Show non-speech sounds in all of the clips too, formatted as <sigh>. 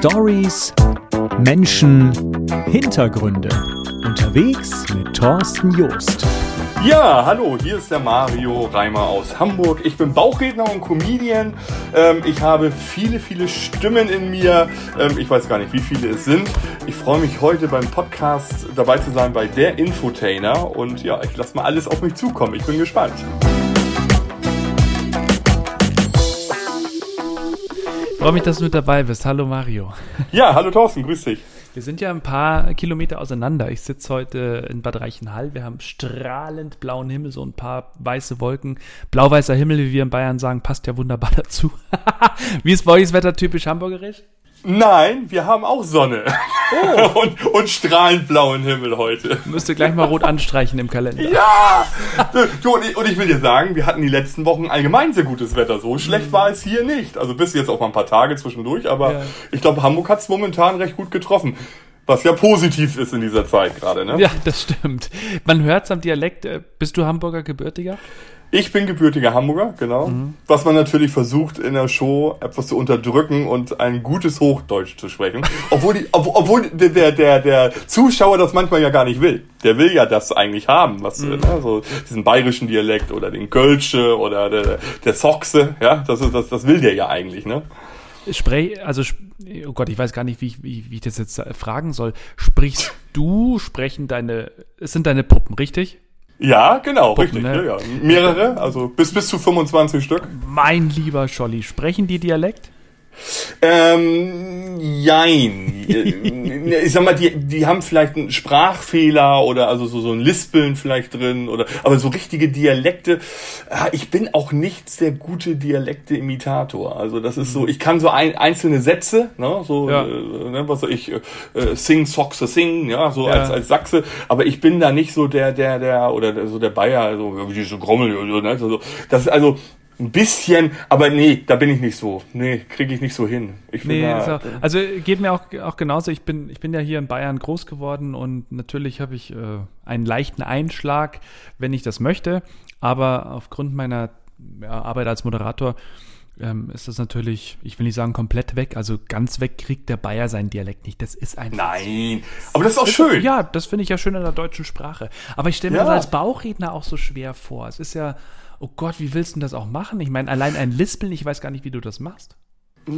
Stories, Menschen, Hintergründe. Unterwegs mit Thorsten Joost. Ja, hallo, hier ist der Mario Reimer aus Hamburg. Ich bin Bauchredner und Comedian. Ähm, ich habe viele, viele Stimmen in mir. Ähm, ich weiß gar nicht, wie viele es sind. Ich freue mich heute beim Podcast dabei zu sein bei der Infotainer. Und ja, ich lasse mal alles auf mich zukommen. Ich bin gespannt. Freue mich, dass du mit dabei bist. Hallo Mario. Ja, hallo Thorsten, grüß dich. Wir sind ja ein paar Kilometer auseinander. Ich sitze heute in Bad Reichenhall. Wir haben strahlend blauen Himmel, so ein paar weiße Wolken. Blau-weißer Himmel, wie wir in Bayern sagen, passt ja wunderbar <laughs> dazu. wie ist bei euch das Wetter typisch hamburgerisch? Nein, wir haben auch Sonne. Oh. <laughs> und, und strahlend blauen Himmel heute. Müsste gleich mal rot anstreichen im Kalender. Ja! Du, und, ich, und ich will dir sagen, wir hatten die letzten Wochen allgemein sehr gutes Wetter. So schlecht mhm. war es hier nicht. Also bis jetzt auch mal ein paar Tage zwischendurch, aber ja. ich glaube, Hamburg hat es momentan recht gut getroffen. Was ja positiv ist in dieser Zeit gerade, ne? Ja, das stimmt. Man hört es am Dialekt. Äh, bist du Hamburger gebürtiger? Ich bin gebürtiger Hamburger, genau. Mhm. Was man natürlich versucht in der Show etwas zu unterdrücken und ein gutes Hochdeutsch zu sprechen. <laughs> obwohl, die, ob, obwohl der, der, der Zuschauer das manchmal ja gar nicht will. Der will ja das eigentlich haben, was, mhm. ne, so diesen bayerischen Dialekt oder den Kölsche oder der, der Soxe, ja, das, ist, das, das will der ja eigentlich, ne? Sprech, also, oh Gott, ich weiß gar nicht, wie ich, wie, wie ich das jetzt fragen soll. Sprichst <laughs> du, sprechen deine, es sind deine Puppen, richtig? Ja, genau, Puppen, richtig. Ne? Ja, ja. Mehrere, also bis, bis zu 25 Stück. Mein lieber Scholli, sprechen die Dialekt? Ähm, jein. ich sag mal, die, die haben vielleicht einen Sprachfehler oder also so, so ein Lispeln vielleicht drin oder, aber so richtige Dialekte. Ah, ich bin auch nicht der gute Dialekte-Imitator. Also das ist so, ich kann so ein, einzelne Sätze, ne, so, ja. äh, ne, was soll ich, äh, sing, soxe, sing, ja, so ja. als, als Sachse, aber ich bin da nicht so der, der, der, oder der, so der Bayer, so, wie diese Grommel, oder so, ne, also, das ist also, ein bisschen, aber nee, da bin ich nicht so. Nee, kriege ich nicht so hin. Ich nee, da, also geht mir auch, auch genauso. Ich bin, ich bin ja hier in Bayern groß geworden und natürlich habe ich äh, einen leichten Einschlag, wenn ich das möchte. Aber aufgrund meiner ja, Arbeit als Moderator ähm, ist das natürlich, ich will nicht sagen komplett weg, also ganz weg kriegt der Bayer seinen Dialekt nicht. Das ist einfach. Nein, aber das ist auch das schön. ja, das finde ich ja schön in der deutschen Sprache. Aber ich stelle mir ja. das als Bauchredner auch so schwer vor. Es ist ja oh Gott, wie willst du das auch machen? Ich meine, allein ein Lispeln, ich weiß gar nicht, wie du das machst.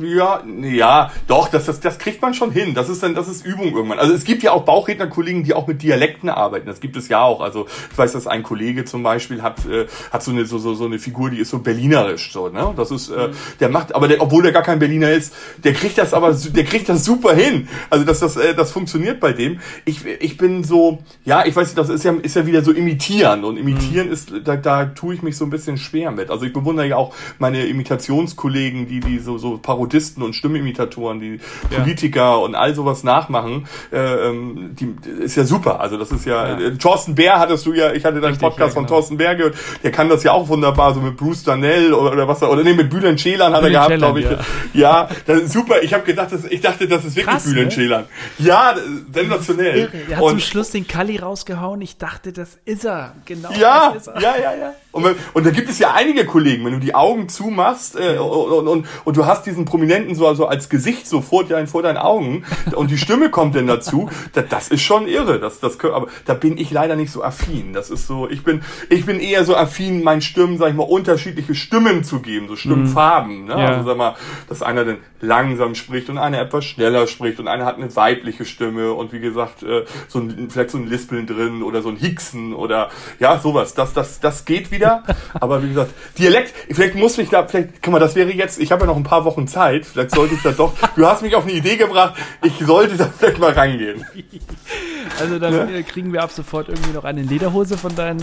Ja, ja, doch, das, das, das kriegt man schon hin. Das ist dann, das ist Übung irgendwann. Also es gibt ja auch Bauchrednerkollegen, die auch mit Dialekten arbeiten. Das gibt es ja auch. Also ich weiß, dass ein Kollege zum Beispiel hat, äh, hat so eine so, so, so eine Figur, die ist so berlinerisch, so ne. Das ist, äh, der macht, aber der, obwohl der gar kein Berliner ist, der kriegt das aber, der kriegt das super hin. Also dass das, äh, das funktioniert bei dem. Ich, ich bin so, ja, ich weiß nicht, das ist ja, ist ja wieder so imitieren und imitieren mhm. ist, da, da tue ich mich so ein bisschen schwer mit. Also ich bewundere ja auch meine Imitationskollegen, die die so so Parodisten und Stimmimitatoren, die ja. Politiker und all sowas nachmachen, äh, ähm, die ist ja super. Also das ist ja, ja. Äh, Thorsten Bär hattest du ja, ich hatte deinen Podcast ja, genau. von Thorsten Bär gehört, der kann das ja auch wunderbar, so mit Bruce Danell oder, oder was, oder nee, mit Bülent Schelan hat er gehabt, glaube ich. Ja, das ist super. Ich habe gedacht, das, ich dachte, das ist wirklich Krass, Bülent ne? Schelan. Ja, sensationell. Er hat und, zum Schluss den Kalli rausgehauen. Ich dachte, das ist er. Genau. Ja, ja, ja, ja. Und, und da gibt es ja einige Kollegen, wenn du die Augen zumachst äh, und, und, und du hast diesen Prominenten so also als Gesicht so vor, dein, vor deinen Augen und die Stimme kommt dann dazu, das, das ist schon irre. Das, das, aber da bin ich leider nicht so affin. Das ist so, ich bin, ich bin eher so affin, meinen Stimmen, sag ich mal, unterschiedliche Stimmen zu geben, so Stimmfarben. Ne? Ja. Also sag mal, dass einer dann langsam spricht und einer etwas schneller spricht und einer hat eine weibliche Stimme und wie gesagt, äh, so ein, vielleicht so ein Lispeln drin oder so ein Hicksen oder ja, sowas. Das, das, das geht wieder. <laughs> Aber wie gesagt, Dialekt, vielleicht muss mich da, vielleicht, guck mal, das wäre jetzt, ich habe ja noch ein paar Wochen Zeit, vielleicht sollte ich da doch, du hast mich auf eine Idee gebracht, ich sollte da vielleicht mal rangehen. Also dann ja? kriegen wir ab sofort irgendwie noch eine Lederhose von deinen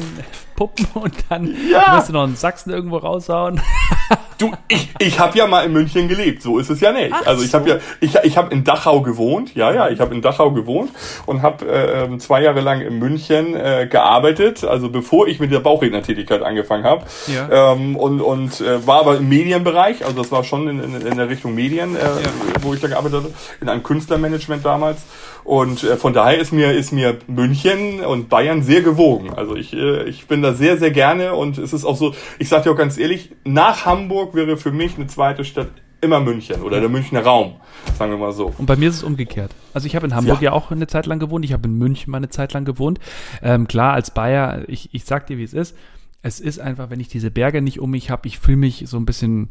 Puppen und dann ja. wirst du noch einen Sachsen irgendwo raushauen. <laughs> Du, ich, ich habe ja mal in München gelebt, so ist es ja nicht. Ach also ich so. habe ja, ich, ich habe in Dachau gewohnt, ja, ja, ich habe in Dachau gewohnt und habe äh, zwei Jahre lang in München äh, gearbeitet, also bevor ich mit der Bauchrednertätigkeit angefangen habe. Ja. Ähm, und und äh, war aber im Medienbereich, also das war schon in, in, in der Richtung Medien, äh, ja. wo ich da gearbeitet habe, in einem Künstlermanagement damals. Und äh, von daher ist mir ist mir München und Bayern sehr gewogen. Also ich äh, ich bin da sehr sehr gerne und es ist auch so, ich sage dir auch ganz ehrlich, nach Hamburg wäre für mich eine zweite Stadt immer München oder der Münchner Raum, sagen wir mal so. Und bei mir ist es umgekehrt. Also ich habe in Hamburg ja. ja. auch eine Zeit lang gewohnt, ich habe in München mal eine Zeit lang gewohnt. Ähm, klar, als Bayer, ich, ich sag dir, wie es ist. Es ist einfach, wenn ich diese Berge nicht um mich habe, ich fühle mich so ein bisschen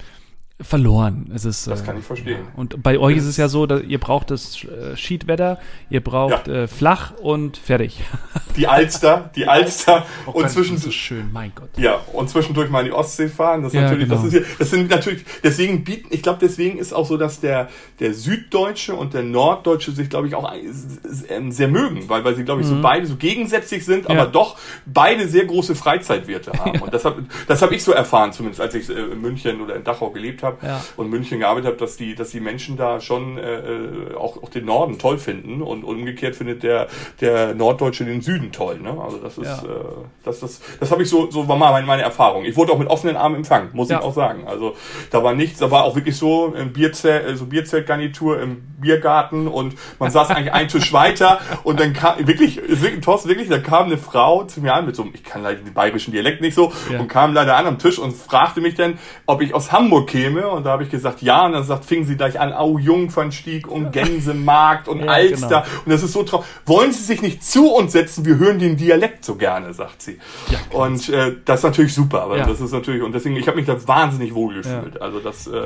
verloren. Es ist, das kann ich verstehen. Ja. Und bei euch ist es ja so, dass ihr braucht das äh, Schiedwetter, ihr braucht ja. äh, flach und fertig. <laughs> Die Alster, die Alster oh und zwischen so schön, mein Gott. Ja, und zwischendurch mal in die Ostsee fahren, das ja, natürlich, genau. das ist das sind natürlich deswegen bieten, ich glaube deswegen ist auch so, dass der der Süddeutsche und der Norddeutsche sich glaube ich auch ähm, sehr mögen, weil weil sie glaube ich mhm. so beide so gegensätzlich sind, aber doch beide sehr große Freizeitwerte haben <laughs> und das habe das habe ich so erfahren zumindest als ich äh, in München oder in Dachau gelebt habe habe ja. und München gearbeitet habe, dass die, dass die Menschen da schon äh, äh, auch, auch den Norden toll finden und, umgekehrt findet der, der Norddeutsche den Süden toll. Ne? Also das ist, ja. äh, das, das, das habe ich so, so war mal meine, meine Erfahrung. Ich wurde auch mit offenen Armen empfangen, muss ja. ich auch sagen. Also da war nichts, da war auch wirklich so ein Bierzelt, äh, so Bierzeltgarnitur im Biergarten und man saß eigentlich einen Tisch weiter <laughs> und dann kam wirklich, wirklich, Thorsten, wirklich, da kam eine Frau zu mir an mit so einem, ich kann leider den bayerischen Dialekt nicht so, ja. und kam leider an am Tisch und fragte mich dann, ob ich aus Hamburg käme Filme und da habe ich gesagt, ja, und dann sagt, fingen sie gleich an, Au Jungfernstieg und Gänsemarkt und <laughs> ja, Alster genau. und das ist so traurig. Wollen Sie sich nicht zu uns setzen? Wir hören den Dialekt so gerne, sagt sie. Ja, und äh, das ist natürlich super, aber ja. das ist natürlich und deswegen, ich habe mich da wahnsinnig wohl gefühlt. Also das äh,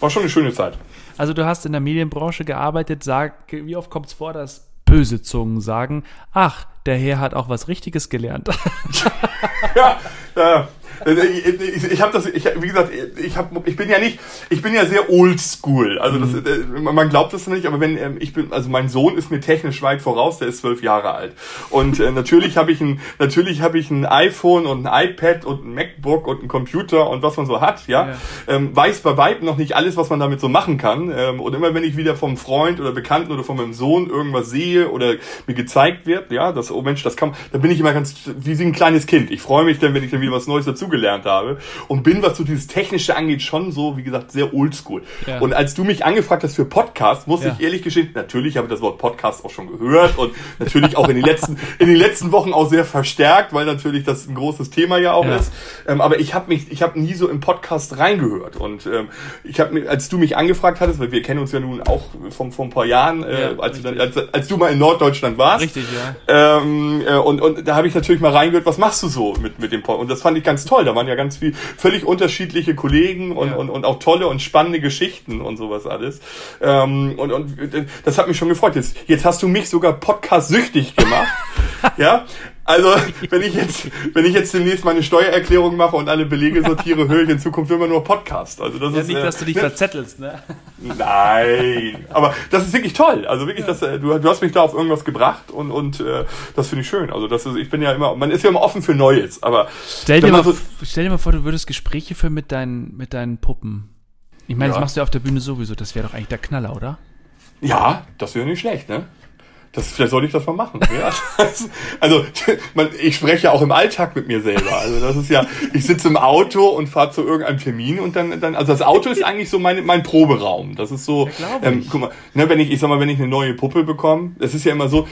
war schon eine schöne Zeit. Also du hast in der Medienbranche gearbeitet, sag, wie oft kommt es vor, dass böse Zungen sagen, ach, der Herr hat auch was Richtiges gelernt. <laughs> ja, äh, ich, ich habe das, ich, wie gesagt, ich, hab, ich bin ja nicht, ich bin ja sehr oldschool. Also das, mhm. äh, man glaubt das nicht, aber wenn ähm, ich bin, also mein Sohn ist mir technisch weit voraus, der ist zwölf Jahre alt. Und äh, natürlich habe ich ein, natürlich habe ich ein iPhone und ein iPad und ein MacBook und ein Computer und was man so hat, ja. ja. Ähm, weiß bei weitem noch nicht alles, was man damit so machen kann. Ähm, und immer wenn ich wieder vom Freund oder Bekannten oder von meinem Sohn irgendwas sehe oder mir gezeigt wird, ja, das, oh Mensch, das kann, dann bin ich immer ganz wie ein kleines Kind. Ich freue mich dann, wenn ich dann wieder was Neues dazu dazugelernt habe und bin, was so dieses Technische angeht, schon so, wie gesagt, sehr oldschool. Ja. Und als du mich angefragt hast für Podcast, muss ja. ich ehrlich gestehen, natürlich habe ich das Wort Podcast auch schon gehört und natürlich auch in den letzten, in den letzten Wochen auch sehr verstärkt, weil natürlich das ein großes Thema ja auch ja. ist. Ähm, aber ich habe mich, ich habe nie so im Podcast reingehört und ähm, ich habe als du mich angefragt hattest, weil wir kennen uns ja nun auch von vor ein paar Jahren, äh, als, du dann, als, als du mal in Norddeutschland warst. Richtig, ja. Ähm, äh, und, und da habe ich natürlich mal reingehört, was machst du so mit, mit dem Podcast? Und das fand ich ganz toll toll. Da waren ja ganz viel völlig unterschiedliche Kollegen und, ja. und, und auch tolle und spannende Geschichten und sowas alles. Ähm, und, und das hat mich schon gefreut. Jetzt, jetzt hast du mich sogar podcast-süchtig gemacht. <laughs> ja, also, wenn ich jetzt, wenn ich jetzt demnächst meine Steuererklärung mache und alle Belege sortiere, höre ich in Zukunft immer nur Podcast. Also das ja, ist nicht, äh, dass du dich ne? verzettelst, ne? Nein, aber das ist wirklich toll. Also wirklich, ja. das, äh, du, du hast mich da auf irgendwas gebracht und und äh, das finde ich schön. Also das ist, ich bin ja immer, man ist ja immer offen für Neues. Aber stell dir mal, so, stell dir mal vor, du würdest Gespräche führen mit deinen mit deinen Puppen. Ich meine, ja. das machst du ja auf der Bühne sowieso. Das wäre doch eigentlich der Knaller, oder? Ja, das wäre nicht schlecht, ne? Das, vielleicht sollte ich das mal machen. Ja? <laughs> also man, ich spreche ja auch im Alltag mit mir selber. Also das ist ja, ich sitze im Auto und fahre zu irgendeinem Termin und dann, dann, also das Auto ist eigentlich so mein, mein Proberaum. Das ist so, ja, ähm, guck mal, ne, wenn ich, ich sag mal, wenn ich eine neue Puppe bekomme, das ist ja immer so,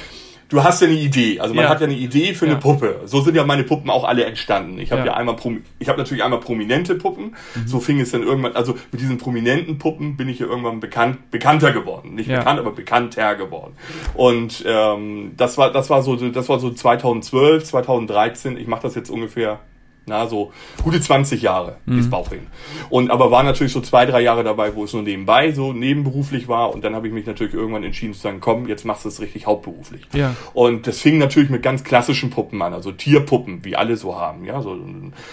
du hast ja eine Idee. Also man ja. hat ja eine Idee für ja. eine Puppe. So sind ja meine Puppen auch alle entstanden. Ich habe ja. ja. einmal, ich habe natürlich einmal prominente Puppen. Mhm. So fing es dann irgendwann. Also mit diesen prominenten Puppen bin ich ja irgendwann bekannt, bekannter geworden. Nicht bekannt, aber bekannter geworden. Und ähm, das war, das war so, das war so 2012, 2013. Ich mache das jetzt ungefähr na, so gute 20 Jahre, mhm. dieses Bauchreden. Und aber war natürlich so zwei, drei Jahre dabei, wo es nur nebenbei so nebenberuflich war. Und dann habe ich mich natürlich irgendwann entschieden zu sagen, komm, jetzt machst du es richtig hauptberuflich. Ja. Und das fing natürlich mit ganz klassischen Puppen an, also Tierpuppen, wie alle so haben. Ja, so,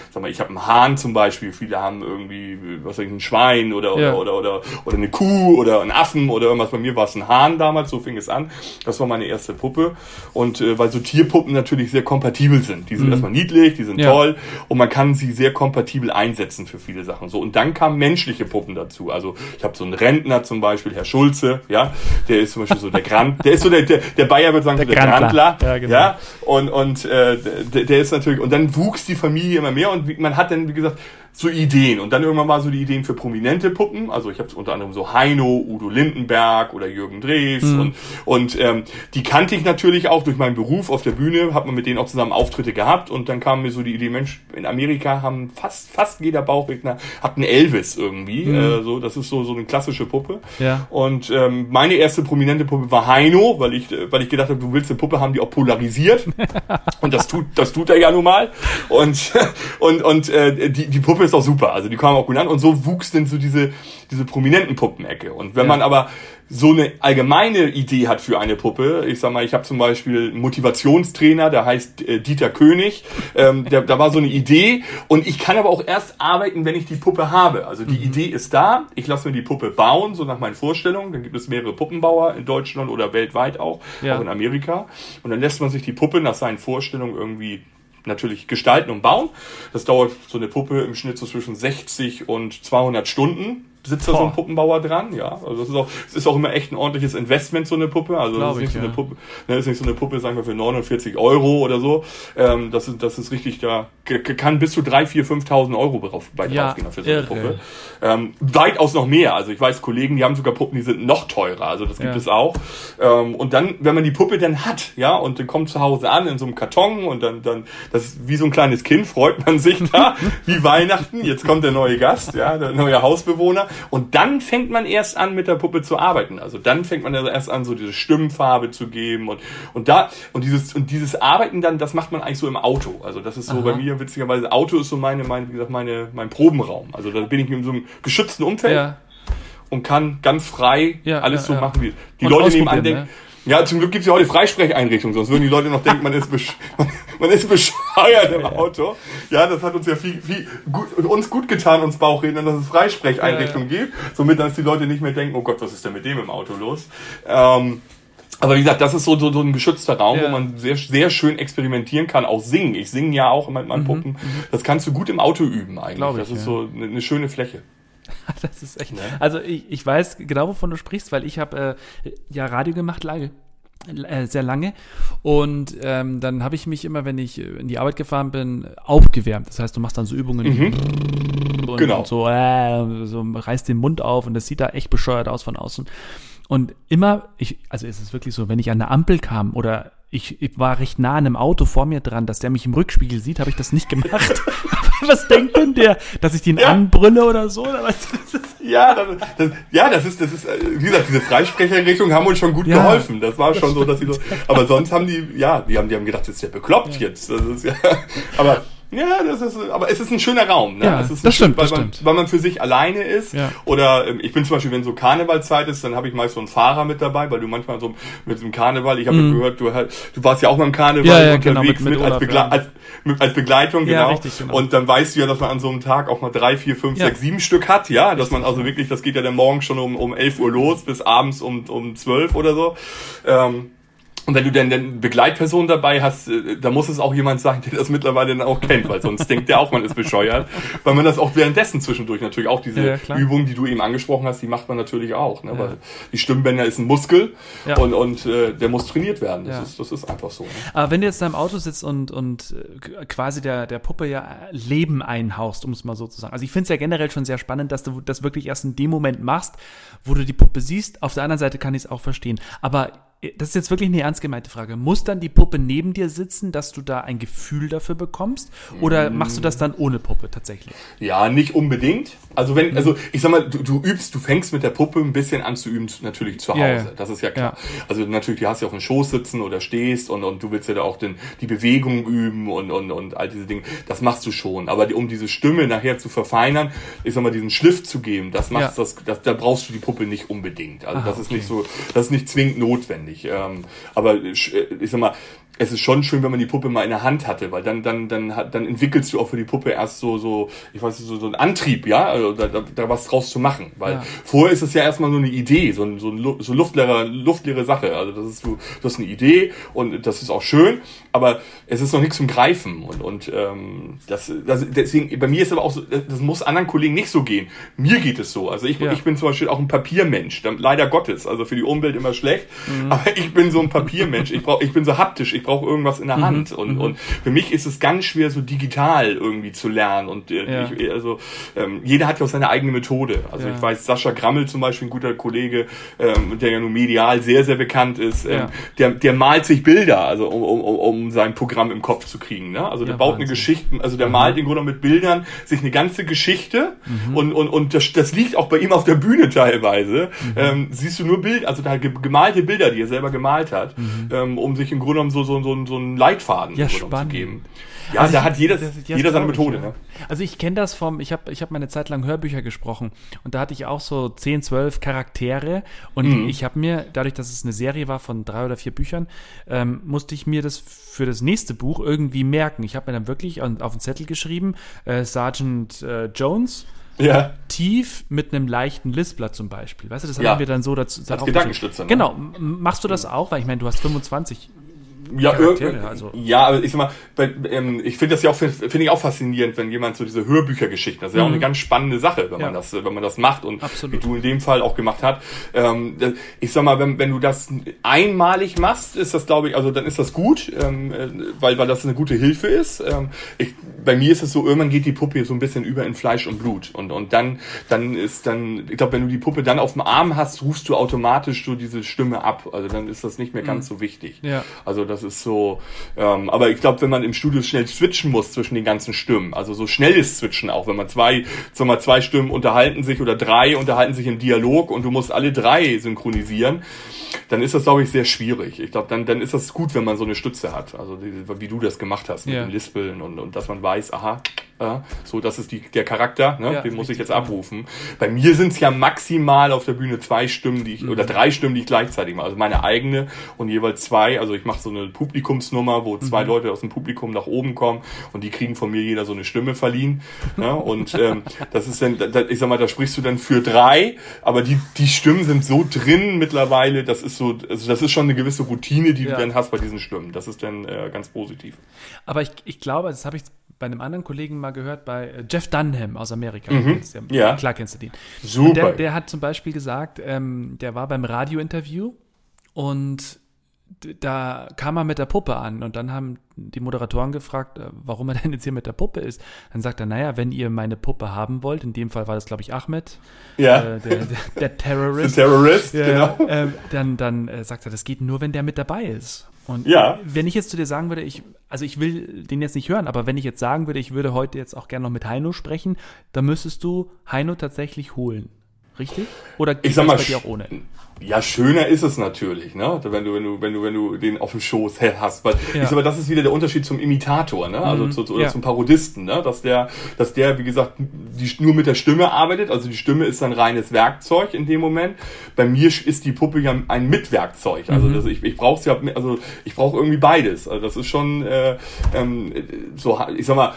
sag mal, ich habe einen Hahn zum Beispiel, viele haben irgendwie, was weiß ich, ein Schwein oder, ja. oder, oder, oder, oder eine Kuh oder einen Affen oder irgendwas. Bei mir war es ein Hahn damals, so fing es an. Das war meine erste Puppe. Und äh, weil so Tierpuppen natürlich sehr kompatibel sind. Die sind mhm. erstmal niedlich, die sind ja. toll und man kann sie sehr kompatibel einsetzen für viele Sachen. So und dann kamen menschliche Puppen dazu. Also ich habe so einen Rentner zum Beispiel, Herr Schulze, ja, der ist zum Beispiel so der Grand, der ist so der der, der Bayer würde sagen der, so der Grandler, ja, genau. ja, und und äh, der, der ist natürlich und dann wuchs die Familie immer mehr und man hat dann wie gesagt so Ideen. Und dann irgendwann mal so die Ideen für prominente Puppen. Also ich habe unter anderem so Heino, Udo Lindenberg oder Jürgen Drees. Mhm. Und, und ähm, die kannte ich natürlich auch durch meinen Beruf auf der Bühne, hat man mit denen auch zusammen Auftritte gehabt. Und dann kam mir so die Idee, Mensch, in Amerika haben fast, fast jeder Bauchredner hat einen Elvis irgendwie. Mhm. Äh, so, das ist so, so eine klassische Puppe. Ja. Und ähm, meine erste prominente Puppe war Heino, weil ich, weil ich gedacht habe, du willst eine Puppe haben, die auch polarisiert. <laughs> und das tut, das tut er ja nun mal. Und, <laughs> und, und äh, die, die Puppe ist auch super. Also die kam auch gut an und so wuchs denn so diese, diese prominenten Puppenecke. Und wenn ja. man aber so eine allgemeine Idee hat für eine Puppe, ich sag mal, ich habe zum Beispiel einen Motivationstrainer, der heißt äh, Dieter König, ähm, der, da war so eine Idee und ich kann aber auch erst arbeiten, wenn ich die Puppe habe. Also die mhm. Idee ist da, ich lasse mir die Puppe bauen, so nach meinen Vorstellungen, dann gibt es mehrere Puppenbauer in Deutschland oder weltweit auch, ja. auch in Amerika und dann lässt man sich die Puppe nach seinen Vorstellungen irgendwie natürlich gestalten und bauen. Das dauert so eine Puppe im Schnitt so zwischen 60 und 200 Stunden sitzt da so ein Puppenbauer dran, ja. Also das ist auch, es ist auch immer echt ein ordentliches Investment, so eine Puppe. Also das ist nicht ich, so eine ja. Puppe, ne, ist nicht so eine Puppe, sagen wir, für 49 Euro oder so. Ähm, das ist, das ist richtig, da kann bis zu 3, 4, 5.000 Euro drauf, bei ja, draufgehen für so eine irre. Puppe. Ähm, weitaus noch mehr. Also ich weiß Kollegen, die haben sogar Puppen, die sind noch teurer. Also das gibt ja. es auch. Ähm, und dann, wenn man die Puppe dann hat, ja, und dann kommt zu Hause an in so einem Karton und dann, dann, das ist wie so ein kleines Kind, freut man sich da, <laughs> wie Weihnachten. Jetzt kommt der neue Gast, ja, der neue Hausbewohner. Und dann fängt man erst an, mit der Puppe zu arbeiten. Also dann fängt man erst an, so diese Stimmfarbe zu geben und, und da, und dieses, und dieses Arbeiten dann, das macht man eigentlich so im Auto. Also das ist so Aha. bei mir witzigerweise, Auto ist so meine, meine, wie gesagt, meine, mein Probenraum. Also da bin ich in so einem geschützten Umfeld. Ja. Und kann ganz frei ja, alles ja, so machen, wie die und Leute nebenan denken. Ja, zum Glück gibt es ja heute Freisprecheinrichtungen, sonst würden die Leute noch denken, man ist, besch <laughs> man ist bescheuert im Auto. Ja, das hat uns ja viel, viel gut, uns gut getan, uns Bauchrednern, dass es Freisprecheinrichtungen ja, ja. gibt, somit dass die Leute nicht mehr denken, oh Gott, was ist denn mit dem im Auto los? Ähm, aber wie gesagt, das ist so, so, so ein geschützter Raum, ja. wo man sehr, sehr schön experimentieren kann, auch singen. Ich singe ja auch mit meinen mhm, Puppen. Mhm. Das kannst du gut im Auto üben eigentlich. Glaub das ist so eine, eine schöne Fläche. <laughs> das ist echt. Ne? Also ich, ich weiß genau, wovon du sprichst, weil ich habe äh, ja Radio gemacht lange. Äh, sehr lange und ähm, dann habe ich mich immer, wenn ich in die Arbeit gefahren bin, aufgewärmt. Das heißt, du machst dann so Übungen mhm. und, genau. und so, äh, so reißt den Mund auf und das sieht da echt bescheuert aus von außen. Und immer, ich, also ist es wirklich so, wenn ich an der Ampel kam oder ich, ich, war recht nah an einem Auto vor mir dran, dass der mich im Rückspiegel sieht, habe ich das nicht gemacht. <laughs> was denkt denn der? Dass ich den ja. anbrülle oder so? Oder was? <laughs> ja, das, das, ja, das ist, das ist, äh, wie gesagt, diese Freisprecherrichtung haben uns schon gut ja. geholfen. Das war schon so, dass sie so, aber sonst haben die, ja, die haben, die haben gedacht, das ist ja bekloppt ja. jetzt. Das ist ja, <laughs> aber ja, das ist, aber es ist ein schöner Raum. Ne? Ja, es ist das schön, stimmt, weil, das man, weil man für sich alleine ist. Ja. Oder ähm, ich bin zum Beispiel, wenn so Karnevalzeit ist, dann habe ich meist so einen Fahrer mit dabei, weil du manchmal so mit dem Karneval, ich habe mm. gehört, du, du warst ja auch beim Karneval ja, ja, unterwegs genau, mit, mit, mit als, Begle als, mit, als Begleitung, genau. Richtig, genau. Und dann weißt du ja, dass man an so einem Tag auch mal drei, vier, fünf, sechs, sieben Stück hat, ja, dass man also wirklich, das geht ja dann morgen schon um, um elf Uhr los bis abends um, um zwölf oder so. Ähm, und wenn du dann eine Begleitperson dabei hast, äh, da muss es auch jemand sein, der das mittlerweile dann auch kennt, weil sonst denkt der auch, man ist bescheuert. Weil man das auch währenddessen zwischendurch natürlich auch diese ja, Übung, die du eben angesprochen hast, die macht man natürlich auch. Ne? Ja. Weil die Stimmbänder ist ein Muskel ja. und, und äh, der muss trainiert werden. Das, ist, das ist einfach so. Ne? Aber wenn du jetzt da im Auto sitzt und, und äh, quasi der, der Puppe ja Leben einhaust, um es mal so zu sagen. Also ich finde es ja generell schon sehr spannend, dass du das wirklich erst in dem Moment machst, wo du die Puppe siehst. Auf der anderen Seite kann ich es auch verstehen. Aber das ist jetzt wirklich eine ernst gemeinte Frage. Muss dann die Puppe neben dir sitzen, dass du da ein Gefühl dafür bekommst? Oder mm. machst du das dann ohne Puppe tatsächlich? Ja, nicht unbedingt. Also wenn, also ich sag mal, du, du übst, du fängst mit der Puppe ein bisschen an zu üben, natürlich zu Hause. Ja, ja. Das ist ja klar. Ja. Also natürlich, du hast ja auf dem Schoß sitzen oder stehst und, und du willst ja da auch den, die Bewegung üben und, und, und all diese Dinge. Das machst du schon. Aber um diese Stimme nachher zu verfeinern, ich sag mal, diesen Schliff zu geben, das machst das, das, da brauchst du die Puppe nicht unbedingt. Also Aha, das ist okay. nicht so, das ist nicht zwingend notwendig. Ähm, aber ich, ich sag mal, es ist schon schön, wenn man die Puppe mal in der Hand hatte, weil dann, dann, dann, dann entwickelst du auch für die Puppe erst so, so, ich weiß nicht, so, so einen Antrieb, ja, also da, da, da was draus zu machen. Weil ja. vorher ist es ja erstmal nur eine Idee, so, ein, so, ein, so luftleere, luftleere Sache. Also das ist du, du hast eine Idee und das ist auch schön, aber es ist noch nichts zum Greifen. Und, und ähm, das, das, deswegen, bei mir ist aber auch so, das muss anderen Kollegen nicht so gehen. Mir geht es so. Also ich, ja. ich bin zum Beispiel auch ein Papiermensch, leider Gottes, also für die Umwelt immer schlecht, mhm. aber ich bin so ein Papiermensch. Ich brauch, ich bin so haptisch. Ich ich brauche irgendwas in der Mhm, Hand. Und, und für mich ist es ganz schwer, so digital irgendwie zu lernen. Und äh, Ja. ich, also ähm, jeder hat ja auch seine eigene Methode. Also Ja. ich weiß, Sascha Grammel zum Beispiel, ein guter Kollege, ähm, der ja nun medial sehr, sehr bekannt ist, ähm, Ja. der, der malt sich Bilder, also um, um, um, sein Programm im Kopf zu kriegen. Ne? Also der baut eine. Geschichte, also der malt im Grunde mit Bildern sich eine ganze Geschichte und, und, und das, das liegt auch bei ihm auf der Bühne teilweise. Ähm, siehst du nur Bild, also da ge- gemalte Bilder, die er selber gemalt hat, ähm, um sich im Grunde genommen so, so, so, so einen Leitfaden Ja, spannend. zu geben. Ja, Also da ich- hat jeder, das- das jeder seine glaub ich, Methode. ja. Ne? Also ich kenne das vom, ich habe ich hab meine Zeit lang Hörbücher gesprochen und da hatte ich auch so 10, 12 Charaktere und Mhm. ich habe mir, dadurch, dass es eine Serie war von drei oder vier Büchern, ähm, musste ich mir das für das nächste Buch irgendwie merken. Ich habe mir dann wirklich auf auf den Zettel geschrieben, äh, Sergeant äh, Jones, Ja. tief mit einem leichten Lispler zum Beispiel. Weißt du, das Ja. haben wir dann so dazu. darauf Gedankenstützer, ne? Genau. Machst du das auch? Weil ich meine, du hast 25. Ja, also. ja, aber ich sag mal, bei, ähm, ich finde das ja auch finde ich auch faszinierend, wenn jemand so diese Hörbüchergeschichten, das ist ja auch eine ganz spannende Sache, wenn man Mhm. Ja. das, wenn man das macht und Absolut. wie du in dem Fall auch gemacht hast. Ähm, ich sag mal, wenn, wenn du das einmalig machst, ist das glaube ich, also dann ist das gut, ähm, äh, weil weil das eine gute Hilfe ist. Ähm, ich, bei mir ist es so, irgendwann geht die Puppe so ein bisschen über in Fleisch und Blut und und dann dann ist dann, ich glaube, wenn du die Puppe dann auf dem Arm hast, rufst du automatisch so diese Stimme ab. Also dann ist das nicht mehr ganz so wichtig. Mhm. Ja. Also das ist so, ähm, aber ich glaube, wenn man im Studio schnell switchen muss zwischen den ganzen Stimmen, also so schnelles Switchen auch, wenn man zwei, sag mal, zwei Stimmen unterhalten sich oder drei unterhalten sich im Dialog und du musst alle drei synchronisieren, dann ist das, glaube ich, sehr schwierig. Ich glaube, dann, dann ist das gut, wenn man so eine Stütze hat, also wie du das gemacht hast mit Ja. dem Lispeln und, und dass man weiß, aha, äh, so, das ist die, der Charakter, ne? Ja, den muss ich jetzt abrufen. Bei mir sind es ja maximal auf der Bühne zwei Stimmen, die ich, Mhm. oder drei Stimmen, die ich gleichzeitig mache. Also meine eigene und jeweils zwei. Also ich mache so eine Publikumsnummer, wo Mhm. zwei Leute aus dem Publikum nach oben kommen und die kriegen von mir jeder so eine Stimme verliehen. Ne? Und ähm, das ist dann, da, ich sag mal, da sprichst du dann für drei, aber die, die Stimmen sind so drin mittlerweile, das ist so, also das ist schon eine gewisse Routine, die Ja. du dann hast bei diesen Stimmen. Das ist dann äh, ganz positiv. Aber ich, ich glaube, das habe ich bei einem anderen Kollegen mal gehört, bei äh, Jeff Dunham aus Amerika. Kennst du Mhm. Ja. Klar kennst du den. Super. Der, der hat zum Beispiel gesagt, ähm, der war beim Radiointerview und da kam er mit der Puppe an und dann haben die Moderatoren gefragt, äh, warum er <laughs> denn jetzt hier mit der Puppe ist. Dann sagt er, naja, wenn ihr meine Puppe haben wollt, in dem Fall war das, glaube ich, Ahmed, Ja. äh, der, der, der <laughs> Terrorist, Terrorist, <laughs> ja, genau. ähm, dann, dann äh, sagt er, das geht nur, wenn der mit dabei ist. Und Ja. wenn ich jetzt zu dir sagen würde, ich, also ich will den jetzt nicht hören, aber wenn ich jetzt sagen würde, ich würde heute jetzt auch gerne noch mit Heino sprechen, dann müsstest du Heino tatsächlich holen. Richtig? Oder geht ich sag das mal, bei dir auch ohne? Ja, schöner ist es natürlich, ne? Wenn du, wenn du, wenn du, wenn du den auf dem Schoß hast. Weil Ja. ich sag mal, das ist wieder der Unterschied zum Imitator, ne? Also zu, zu, oder ja. zum Parodisten, ne? Dass der, dass der, wie gesagt, die, nur mit der Stimme arbeitet. Also die Stimme ist ein reines Werkzeug in dem Moment. Bei mir ist die Puppe ja ein Mitwerkzeug. Also das, ich, ich brauche ja, also ich brauche irgendwie beides. Also das ist schon äh, ähm, so, ich sag mal,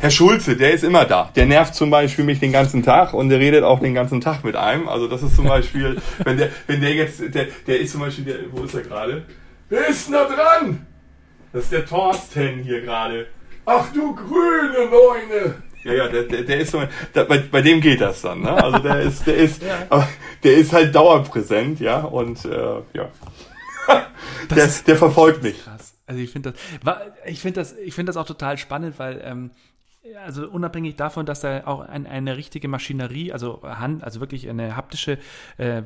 Herr Schulze, der ist immer da. Der nervt zum Beispiel mich den ganzen Tag und der redet auch den ganzen Tag mit einem. Also das ist zum <laughs> Beispiel, wenn der, wenn der jetzt, der, der ist zum Beispiel, der, wo ist er gerade? Wer ist denn da dran? Das ist der Thorsten hier gerade. Ach du grüne Neune! Ja, ja, der, der, der ist so, da, bei, bei dem geht das dann, ne? Also der ist, der ist, aber der ist halt dauerpräsent, ja, und äh, ja. <laughs> der, der verfolgt mich. Krass. Also ich finde das, ich finde das, ich finde das auch total spannend, weil ähm, also unabhängig davon, dass da auch ein, eine richtige Maschinerie, also Hand, also wirklich eine haptische äh,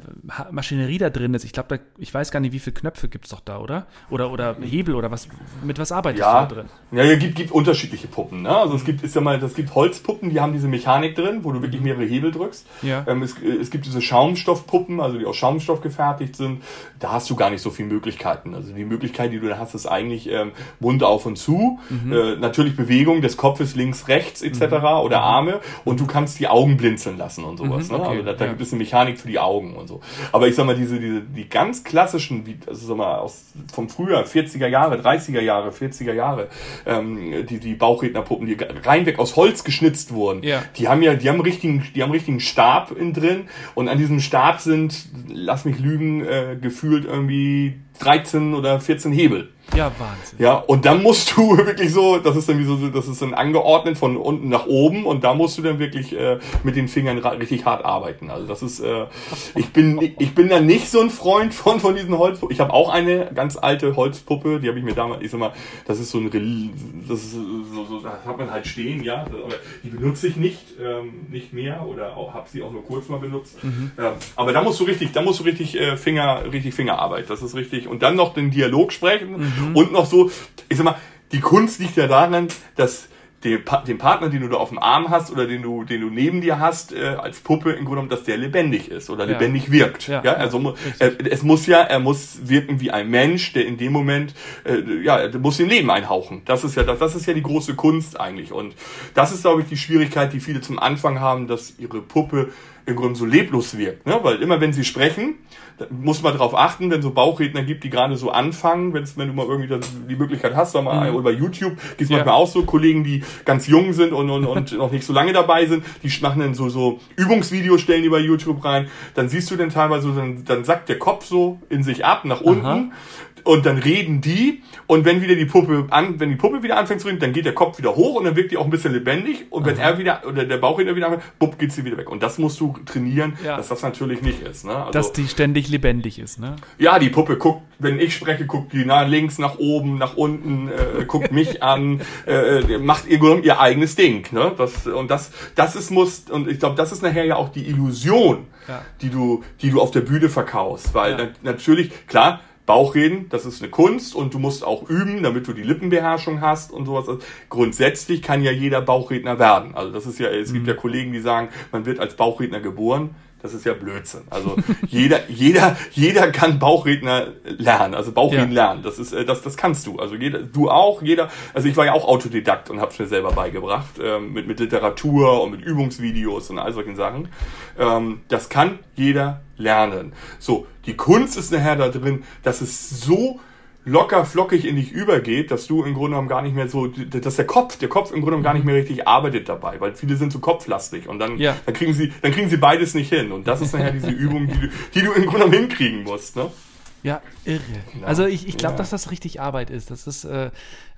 Maschinerie da drin ist. Ich glaube, ich weiß gar nicht, wie viele Knöpfe gibt's doch da, oder? Oder oder Hebel oder was? Mit was arbeitest Ja, du da drin? ja, es gibt, gibt unterschiedliche Puppen. Ne? Also es gibt, ist ja mal, es gibt Holzpuppen, die haben diese Mechanik drin, wo du wirklich mehrere Hebel drückst. Ja. Ähm, es, es gibt diese Schaumstoffpuppen, also die aus Schaumstoff gefertigt sind. Da hast du gar nicht so viele Möglichkeiten. Also die Möglichkeit, die du da hast, ist eigentlich ähm, Mund auf und zu, äh, natürlich Bewegung des Kopfes links, rechts etc. oder Arme und du kannst die Augen blinzeln lassen und sowas. Mhm, ne? okay, Also da, da ja. gibt es eine Mechanik für die Augen und so. Aber ich sag mal, diese, diese die ganz klassischen, wie, also sag mal, aus, vom früher, 40er Jahre, 30er Jahre, 40er Jahre, ähm, die, die Bauchrednerpuppen, die reinweg aus Holz geschnitzt wurden, Ja. die haben ja, die haben richtigen, die haben richtigen Stab in drin und an diesem Stab sind, lass mich lügen, äh, gefühlt irgendwie 13 oder 14 Hebel. Ja, Wahnsinn. Ja, und dann musst du <laughs> wirklich so, das ist dann wie so, das ist dann angeordnet von unten nach oben und da musst du dann wirklich äh, mit den Fingern richtig hart arbeiten. Also das ist, äh, ich bin, ich bin da nicht so ein Freund von von diesen Holzpuppen. Ich habe auch eine ganz alte Holzpuppe, die habe ich mir damals, ich sag mal, das ist so ein, das ist so, so, das hat man halt stehen, ja, aber die benutze ich nicht, ähm, nicht mehr oder auch habe sie auch nur kurz mal benutzt. Mhm. Ja, aber da musst du richtig, da musst du richtig äh, Finger, richtig Fingerarbeit. Das ist richtig und dann noch den Dialog sprechen. Mhm. Und noch so, ich sag mal, die Kunst liegt ja daran, dass den, den Partner, den du da auf dem Arm hast oder den du, den du neben dir hast, äh, als Puppe im Grunde genommen, dass der lebendig ist oder ja. lebendig wirkt. Ja, ja also äh, es muss ja, er muss wirken wie ein Mensch, der in dem Moment, äh, ja, der muss ihm Leben einhauchen. Das ist ja, das, das ist ja die große Kunst eigentlich. Und das ist, glaube ich, die Schwierigkeit, die viele zum Anfang haben, dass ihre Puppe im Grunde so leblos wirkt. Ne? Weil immer wenn sie sprechen, muss man darauf achten, wenn so Bauchredner gibt, die gerade so anfangen, wenn's, wenn du mal irgendwie das, die Möglichkeit hast, sag mal, mhm. über YouTube gibt es ja. manchmal auch so Kollegen, die ganz jung sind und, und, und <laughs> noch nicht so lange dabei sind, die machen dann so, so Übungsvideos, stellen die bei YouTube rein, dann siehst du dann teilweise, dann, dann sackt der Kopf so in sich ab, nach unten. Aha und dann reden die und wenn wieder die Puppe an, wenn die Puppe wieder anfängt zu reden, dann geht der Kopf wieder hoch und dann wirkt die auch ein bisschen lebendig und wenn Aha. er wieder oder der Bauchredner wieder anfängt, bupp, geht sie wieder weg und das musst du trainieren, ja. dass das natürlich nicht ist. Ne? Also, dass die ständig lebendig ist, ne? Ja, die Puppe guckt, wenn ich spreche, guckt die nach links, nach oben, nach unten, äh, guckt mich <laughs> an, äh, macht ihr, ihr eigenes Ding. Ne? Das, und das, das ist muss und ich glaube, das ist nachher ja auch die Illusion, ja. die du, die du auf der Bühne verkaufst, weil ja. natürlich klar Bauchreden, das ist eine Kunst und du musst auch üben, damit du die Lippenbeherrschung hast und sowas. Grundsätzlich kann ja jeder Bauchredner werden. Also das ist ja, es gibt ja mhm. Kollegen, die sagen, man wird als Bauchredner geboren. Das ist ja Blödsinn. Also <laughs> jeder, jeder, jeder kann Bauchredner lernen, also Bauchreden ja. lernen. Das ist, äh, das, das kannst du. Also jeder, du auch, jeder. Also ich war ja auch Autodidakt und habe es mir selber beigebracht ähm, mit mit Literatur und mit Übungsvideos und all solchen Sachen. Ähm, das kann jeder lernen. So, die Kunst ist nachher da drin, dass es so locker flockig in dich übergeht, dass du im Grunde genommen gar nicht mehr so, dass der Kopf, der Kopf im Grunde genommen gar nicht mehr richtig arbeitet dabei, weil viele sind so kopflastig und dann, ja. dann kriegen sie, dann kriegen sie beides nicht hin und das ist nachher diese <laughs> Übung, die du, die du im Grunde genommen hinkriegen musst, ne? Ja, irre. Genau. Also ich, ich glaube, ja. dass das richtig Arbeit ist. Das ist, äh,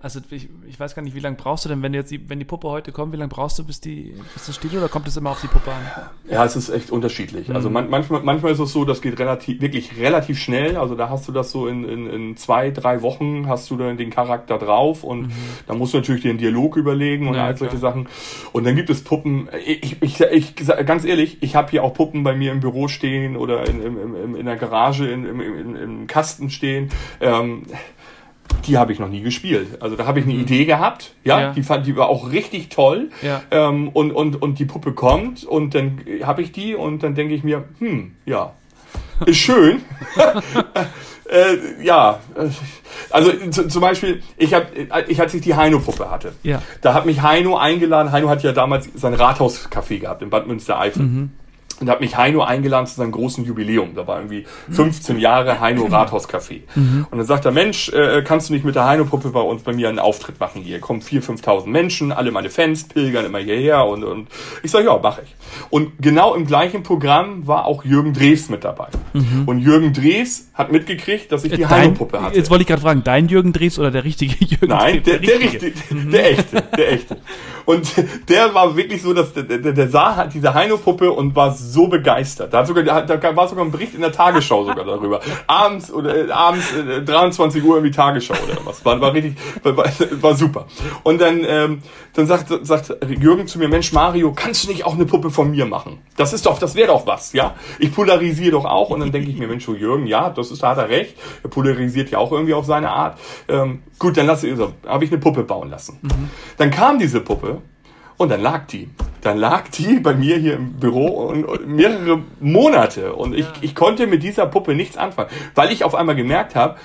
also ich, ich weiß gar nicht, wie lange brauchst du denn, wenn jetzt die, wenn die Puppe heute kommt, wie lange brauchst du, bis die, bis das steht oder kommt es immer auf die Puppe an? Ja, es ist echt unterschiedlich. Also mhm. Also man, manchmal, manchmal ist es so, das geht relativ, wirklich relativ schnell. Also da hast du das so in, in, in zwei, drei Wochen hast du dann den Charakter drauf und mhm. dann musst du natürlich den Dialog überlegen und ja, all solche klar. Sachen. Und dann gibt es Puppen, ich, ich, ich, ganz ehrlich, ich habe hier auch Puppen bei mir im Büro stehen oder in, in, in, in der Garage in, im, im, im Kasten stehen. Ähm, die habe ich noch nie gespielt. Also da habe ich eine mhm. Idee gehabt, ja, ja, die fand die war auch richtig toll. Ja. Ähm, und, und, und die Puppe kommt und dann habe ich die und dann denke ich mir, hm, ja, <laughs> ist schön. <laughs> äh, ja, also zum Beispiel, ich habe, ich als ich die Heino-Puppe hatte, ja. da hat mich Heino eingeladen. Heino hat ja damals sein Rathauscafé gehabt in Bad Münstereifel. Mhm und hat mich Heino eingeladen zu seinem großen Jubiläum. Da war irgendwie 15 Jahre Heino Rathauscafé. Mhm. Und dann sagt er, Mensch, äh, kannst du nicht mit der Heino-Puppe bei uns bei mir einen Auftritt machen hier? Kommen 4.000, 5.000 Menschen, alle meine Fans pilgern immer hierher und, und ich sage, ja, mache ich. Und genau im gleichen Programm war auch Jürgen Drews mit dabei. Mhm. Und Jürgen Drews hat mitgekriegt, dass ich die Heino-Puppe hatte. Jetzt wollte ich gerade fragen, dein Jürgen Drews oder der richtige <laughs> Jürgen Nein, der, der, der, richtige. Mhm. der echte, der echte. Und <laughs> der war wirklich so, dass der, der, der sah halt diese Heino-Puppe und war so begeistert. Da, hat sogar, da war sogar ein Bericht in der Tagesschau sogar darüber. Abends oder äh, abends äh, 23 Uhr irgendwie Tagesschau oder was. War, war richtig, war, war super. Und dann, ähm, dann sagt, sagt Jürgen zu mir, Mensch Mario, kannst du nicht auch eine Puppe von mir machen? Das ist doch, das wäre doch was, ja? Ich polarisiere doch auch. Und dann denke ich mir, Mensch, Jürgen, ja, das ist, da hat er recht. Er polarisiert ja auch irgendwie auf seine Art. Ähm, gut, dann lasse ich, so, habe ich eine Puppe bauen lassen. Mhm. Dann kam diese Puppe und dann lag die. Dann lag die bei mir hier im Büro und, mehrere Monate. Und ich, ich konnte mit dieser Puppe nichts anfangen, weil ich auf einmal gemerkt habe,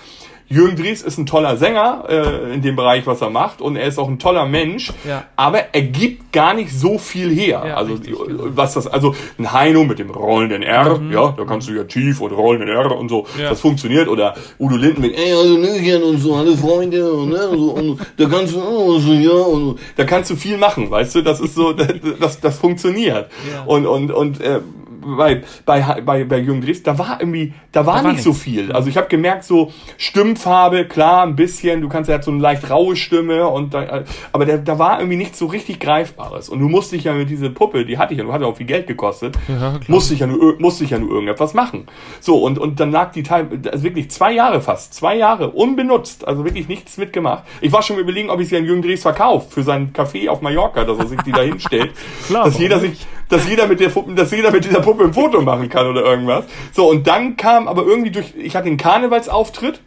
Jürgen Dries ist ein toller Sänger äh, in dem Bereich, was er macht, und er ist auch ein toller Mensch, ja. aber er gibt gar nicht so viel her. Ja, also richtig, genau. was das, also ein Heino mit dem rollenden R, mhm. ja, da kannst du ja tief und rollenden R und so, ja. das funktioniert. Oder Udo Linden mit Ey, also Nöchen und so, alle Freunde und, ne, und, so, und da kannst du oh, so, ja, und da kannst du viel machen, weißt du, das ist so, <laughs> das, das, das funktioniert. Und und und äh, bei, bei, bei, bei Jürgen Dres, da war irgendwie, da war Da war nicht so nichts. viel. Also ich habe gemerkt, so Stimmfarbe, klar, ein bisschen, du kannst ja so eine leicht raue Stimme und da, aber der, da war irgendwie nichts so richtig Greifbares. Und du musst dich ja mit dieser Puppe, die hatte ich ja, du hatte auch viel Geld gekostet, Ja, musste ich ja nur, musste ich ja nur irgendetwas machen. So, und, und dann lag die Teil, also wirklich zwei Jahre fast, zwei Jahre unbenutzt, also wirklich nichts mitgemacht. Ich war schon überlegen, ob ich sie an Jürgen Dres verkaufe für sein Café auf Mallorca, dass er sich die da hinstellt. <laughs> Klar, dass jeder sich, dass jeder mit der Puppe, dass jeder mit dieser Puppe ein Foto machen kann oder irgendwas. So, und dann kam aber irgendwie durch, ich hatte einen Karnevalsauftritt.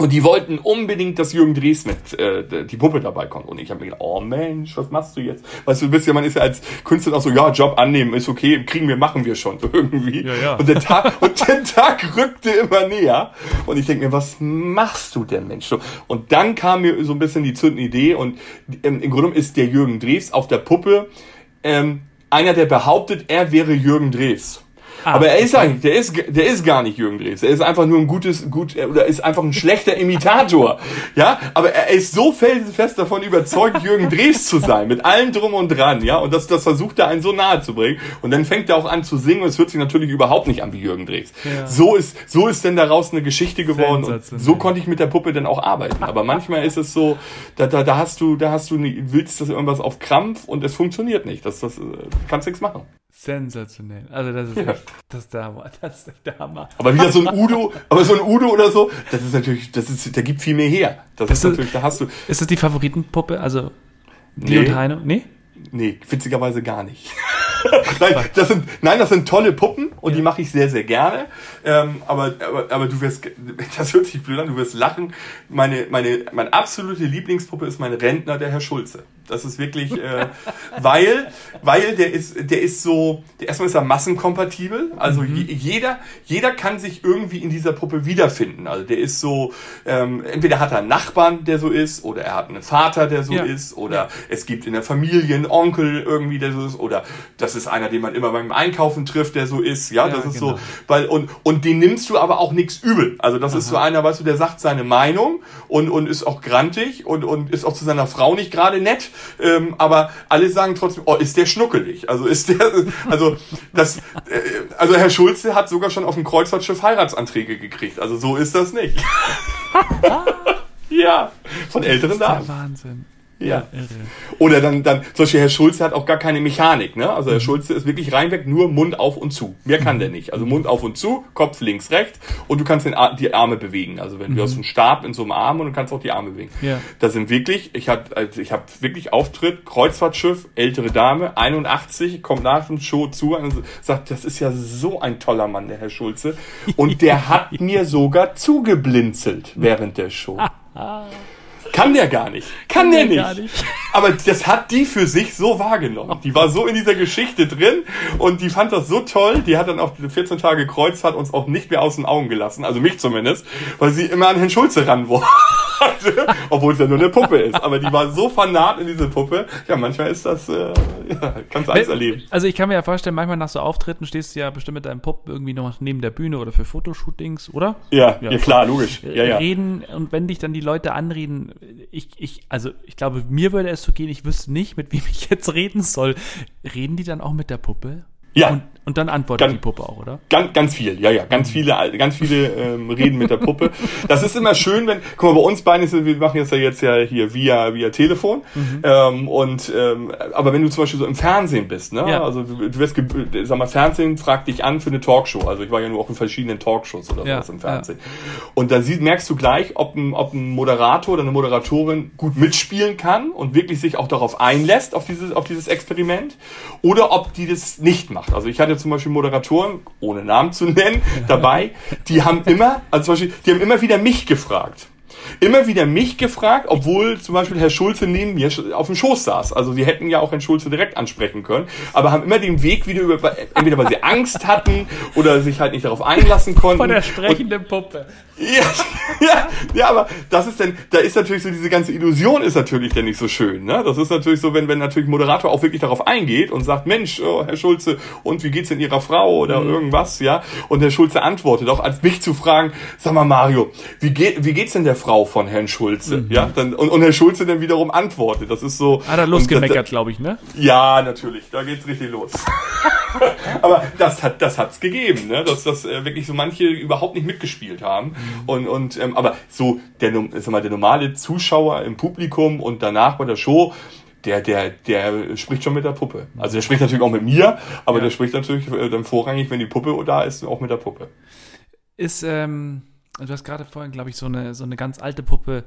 Und die wollten unbedingt, dass Jürgen Dres mit äh, die Puppe dabei kommt. Und ich habe mir gedacht, oh Mensch, was machst du jetzt? Weißt du, du bist ja, man ist ja als Künstler auch so, ja, Job annehmen, ist okay, kriegen wir, machen wir schon irgendwie. Ja, ja. Und der Tag, <laughs> und der Tag rückte immer näher. Und ich denke mir, was machst du denn, Mensch? So, Und dann kam mir so ein bisschen die zündende Idee. Und ähm, im Grunde ist der Jürgen Dres auf der Puppe ähm, einer, der behauptet, er wäre Jürgen Dres. Ah, Aber er ist eigentlich, der ist, der ist gar nicht Jürgen Drews. Er ist einfach nur ein gutes, gut, oder ist einfach ein schlechter Imitator. <laughs> Ja, aber er ist so felsenfest davon überzeugt, Jürgen Drews zu sein, mit allem drum und dran, ja. Und das, das versucht er einen so nahe zu bringen. Und dann fängt er auch an zu singen und es hört sich natürlich überhaupt nicht an wie Jürgen Drews. Ja. So ist, so ist denn daraus eine Geschichte geworden und so konnte ich mit der Puppe dann auch arbeiten. Aber manchmal ist es so, da, da, da hast du, da hast du, nie- willst das irgendwas auf Krampf und es funktioniert nicht. Das, das, äh, kannst nichts machen. Sensationell. Also das ist Ja. echt, das ist der, das ist der Hammer. Aber wieder so ein Udo, aber so ein Udo oder so, das ist natürlich, das ist, der gibt viel mehr her. Das, Das ist ist- natürlich, da hast du, Ist das die Favoritenpuppe? Also die Nee. und Heino? Nee? nee, witzigerweise gar nicht. <laughs> nein, das sind, nein, das sind tolle Puppen und die mache ich sehr, sehr gerne. Ähm, aber, aber, aber du wirst, das hört sich blöd an, du wirst lachen. Meine, meine, meine absolute Lieblingspuppe ist mein Rentner, der Herr Schulze. Das ist wirklich, äh, weil, weil der ist, der ist so, der erstmal ist er massenkompatibel. Also je, jeder, jeder kann sich irgendwie in dieser Puppe wiederfinden. Also der ist so, ähm, entweder hat er einen Nachbarn, der so ist, oder er hat einen Vater, der so Ja. ist, oder es gibt in der Familie einen Onkel irgendwie, der so ist, oder das ist einer, den man immer beim Einkaufen trifft, der so ist. Ja, Ja, das ist genau. so, weil und und den nimmst du aber auch nichts übel. Also das ist so einer, weißt du, der sagt seine Meinung und und ist auch grantig und und ist auch zu seiner Frau nicht gerade nett, ähm, aber alle sagen trotzdem, oh, ist der schnuckelig. Also ist der <laughs> also das äh, also Herr Schulze hat sogar schon auf dem Kreuzfahrtschiff Heiratsanträge gekriegt. Also so ist das nicht. <laughs> ja, von älteren Damen. Wahnsinn. Ja. Oder dann, dann, zum Beispiel Herr Schulze hat auch gar keine Mechanik, ne? Also Mhm. Herr Schulze ist wirklich reinweg nur Mund auf und zu. Mehr kann der nicht. Also Mund auf und zu, Kopf links, rechts und du kannst den, die Arme bewegen. Also wenn du hast einen Stab in so einem Arm und du kannst auch die Arme bewegen. Mhm. Ja. Das sind wirklich, ich hab, also ich habe wirklich Auftritt, Kreuzfahrtschiff, ältere Dame, 81, kommt nach dem Show zu und sagt, das ist ja so ein toller Mann, der Herr Schulze. Und der hat <laughs> mir sogar zugeblinzelt während der Show. <laughs> Kann der gar nicht. Kann, der, der nicht. nicht. <laughs> Aber das hat die für sich so wahrgenommen. Die war so in dieser Geschichte drin und die fand das so toll. Die hat dann auch diese 14 Tage Kreuzfahrt uns auch nicht mehr aus den Augen gelassen. Also mich zumindest, weil sie immer an Herrn Schulze ran wollte. <laughs> Obwohl es ja nur eine Puppe ist. Aber die war so fanat in diese Puppe. Ja, manchmal ist das, äh, ja, kannst du alles erleben. Also ich kann mir ja vorstellen, manchmal nach so Auftritten stehst du ja bestimmt mit deinem Puppen irgendwie noch neben der Bühne oder für Fotoshootings, oder? Ja, Ja. ja, klar, logisch. Ja, ja. Reden und wenn dich dann die Leute anreden, ich, ich, also ich glaube, mir würde es so gehen, ich wüsste nicht, mit wem ich jetzt reden soll. Reden die dann auch mit der Puppe? Ja. Und, und dann antwortet Ganz- die Puppe auch, oder? Ganz, ganz viel, ja, ja, ganz viele, ganz viele ähm, reden mit der Puppe. Das ist immer schön, wenn, guck mal, bei uns beiden ist, wir machen jetzt ja jetzt ja hier via, via Telefon, ähm, und, ähm, aber wenn du zum Beispiel so im Fernsehen bist, ne, Ja. also du, wirst, sag mal, Fernsehen fragt dich an für eine Talkshow, also ich war ja nur auch in verschiedenen Talkshows oder Ja, sowas im Fernsehen. Und da siehst, merkst du gleich, ob ein, ob ein Moderator oder eine Moderatorin gut mitspielen kann und wirklich sich auch darauf einlässt, auf dieses, auf dieses Experiment, oder ob die das nicht macht. Also ich hatte zum Beispiel Moderatoren, ohne Namen zu nennen, dabei, die haben immer, also zum Beispiel, die haben immer wieder mich gefragt. Immer wieder mich gefragt, obwohl zum Beispiel Herr Schulze neben mir auf dem Schoß saß. Also sie hätten ja auch Herrn Schulze direkt ansprechen können, aber haben immer den Weg wieder über, entweder weil sie Angst hatten oder sich halt nicht darauf einlassen konnten. Von der sprechenden Puppe. ja, <laughs> ja, ja, aber das ist denn, da ist natürlich so diese ganze Illusion ist natürlich dann nicht so schön. Ne? Das ist natürlich so, wenn, wenn natürlich Moderator auch wirklich darauf eingeht und sagt, Mensch, oh, Herr Schulze, und wie geht's denn Ihrer Frau oder irgendwas, ja? Und Herr Schulze antwortet auch, als mich zu fragen, sag mal Mario, wie geht, wie geht's denn der Frau? Frau von Herrn Schulze. Mhm. Ja, dann, und, und Herr Schulze dann wiederum antwortet. Das ist so. Hat er losgemeckert, glaube ich, ne? Ja, natürlich. Da geht's richtig los. <laughs> Aber das hat das hat's gegeben, ne? dass das äh, wirklich so manche überhaupt nicht mitgespielt haben. Mhm. Und, und ähm, aber so der, sag mal, der normale Zuschauer im Publikum und danach bei der Show, der, der, der spricht schon mit der Puppe. Also der spricht natürlich auch mit mir, aber ja. der spricht natürlich äh, dann vorrangig, wenn die Puppe da ist, auch mit der Puppe. Ist, ähm, du hast gerade vorhin, glaube ich, so eine, so eine ganz alte Puppe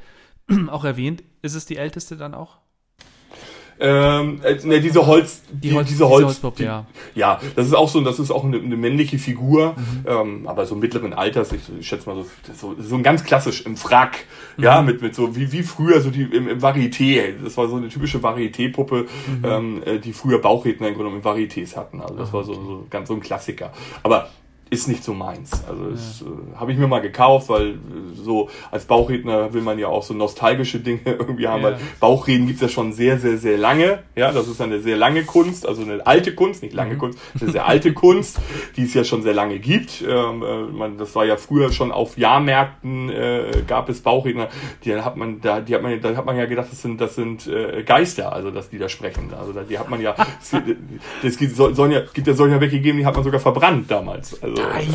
<clears throat> auch erwähnt. Ist es die älteste dann auch? Ähm, äh, ne, diese Holz, die, Holz, diese Holz, Holzpop, die, ja. Ja, das ist auch so, das ist auch eine, eine männliche Figur, mhm. ähm, aber so mittleren Alters, ich, ich schätze mal so, so, so ein ganz klassisch im Frack, mhm. ja, mit, mit so, wie, wie früher so die im, im Varieté, das war so eine typische Varieté-Puppe, mhm. ähm, äh, die früher Bauchredner im Grunde genommen im Varietés hatten, also das war so, so ganz so ein Klassiker. Aber ist nicht so meins. Also das äh, habe ich mir mal gekauft, weil äh, so als Bauchredner will man ja auch so nostalgische Dinge <laughs> irgendwie haben, ja. weil Bauchreden gibt's ja schon sehr, sehr, sehr lange. Ja, das ist eine sehr lange Kunst, also eine alte Kunst, nicht lange mhm. Kunst, eine sehr alte <laughs> Kunst, die es ja schon sehr lange gibt. Ähm, äh, man, das war ja früher schon auf Jahrmärkten äh, gab es Bauchredner, die hat man, da, die hat man, da hat man ja gedacht, das sind, das sind äh, Geister, also dass die da sprechen. Also die hat man ja, <laughs> es gibt, sollen ja, gibt ja solche welche gegeben, die hat man sogar verbrannt damals. Also Nein,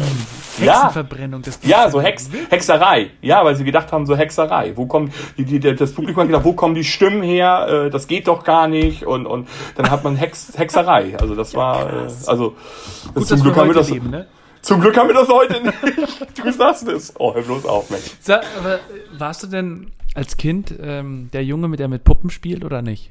Hexenverbrennung. Das ja, so Hex, Hexerei. Ja, weil sie gedacht haben, so Hexerei. Wo kommen die, die, das Publikum hat gedacht, wo kommen die Stimmen her? Äh, das geht doch gar nicht. Und, und dann hat man Hex, Hexerei. Also das war, äh, also Gut, zum Glück haben wir das. Leben, ne? Zum Glück haben wir das heute nicht. <laughs> Du sagst es. Oh, hör bloß auf, Mensch. Sag, aber warst du denn als Kind ähm, der Junge, mit der mit Puppen spielt oder nicht?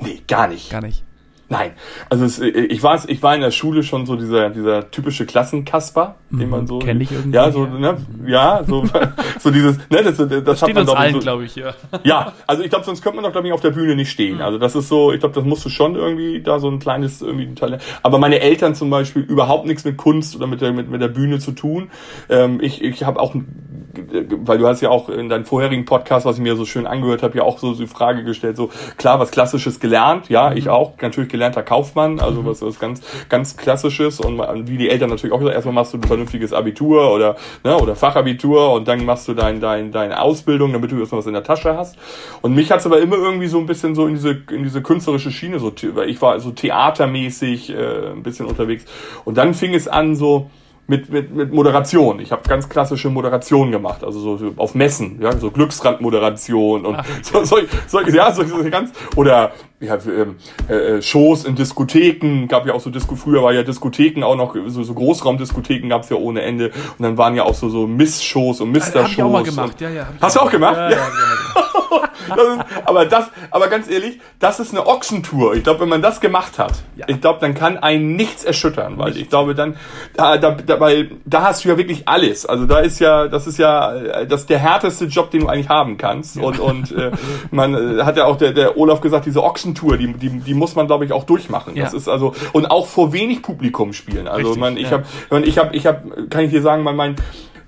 Nee, gar nicht. Gar nicht. Nein, also es, ich war ich war in der Schule schon so dieser dieser typische Klassenkasper, mhm, den man so kenn ich irgendwie. Ja, so ne, ja, so <laughs> <laughs> so dieses ne, das, das, das hat man uns allen, so, glaube ich, ja. <laughs> Ja, also ich glaube, sonst könnte man doch glaube ich auf der Bühne nicht stehen. Mhm. Also das ist so, ich glaube, das musst du schon irgendwie da so ein kleines irgendwie ein Talent. Aber meine Eltern zum Beispiel überhaupt nichts mit Kunst oder mit der mit, mit der Bühne zu tun. Ähm, ich ich habe auch weil du hast ja auch in deinem vorherigen Podcast, was ich mir so schön angehört habe, ja auch so die Frage gestellt, so klar, was Klassisches gelernt, ja, ich mhm. auch, natürlich gelernter Kaufmann, also mhm. was, was ganz, ganz Klassisches und wie die Eltern natürlich auch gesagt, erstmal machst du ein vernünftiges Abitur oder, ne, oder Fachabitur und dann machst du dein, dein, deine Ausbildung, damit du erstmal was in der Tasche hast. Und mich hat's aber immer irgendwie so ein bisschen so in diese, in diese künstlerische Schiene, so, weil ich war so theatermäßig äh, ein bisschen unterwegs. Und dann fing es an so, mit, mit, mit Moderation. Ich habe ganz klassische Moderation gemacht, also so auf Messen, ja, so Glücksrandmoderation und Ach, okay. so, so, so, ja, so, so ganz oder ja, ähm, äh, Shows in Diskotheken, gab ja auch so Disco, früher war ja Diskotheken auch noch, so, so Großraumdiskotheken gab's ja ohne Ende <laughs> das ist, aber das, aber ganz ehrlich, das ist eine Ochsentour. Ich glaube, wenn man das gemacht hat, ja. ich glaube, dann kann einen nichts erschüttern, weil ich glaube, dann, da, da, da, weil, da hast du ja wirklich alles. Also da ist ja, das ist ja, das ist der härteste Job, den du eigentlich haben kannst. Und, und äh, man äh, hat ja auch der, der Olaf gesagt, diese Ochsentour, die, die, die muss man, glaube ich, auch durchmachen. Ja. Das ist also, und auch vor wenig Publikum spielen. Also Richtig, man, ich ja. habe, ich habe, ich habe, kann ich dir sagen, mein, mein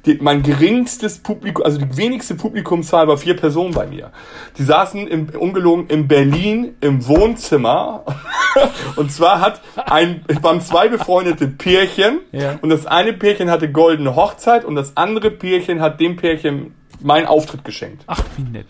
die, mein geringstes Publikum, also die wenigste Publikumszahl war vier Personen bei mir. Die saßen im, ungelogen in Berlin im Wohnzimmer. <laughs> und zwar hat ein, waren zwei befreundete Pärchen. Ja. Und das eine Pärchen hatte goldene Hochzeit und das andere Pärchen hat dem Pärchen meinen Auftritt geschenkt. Ach, wie nett.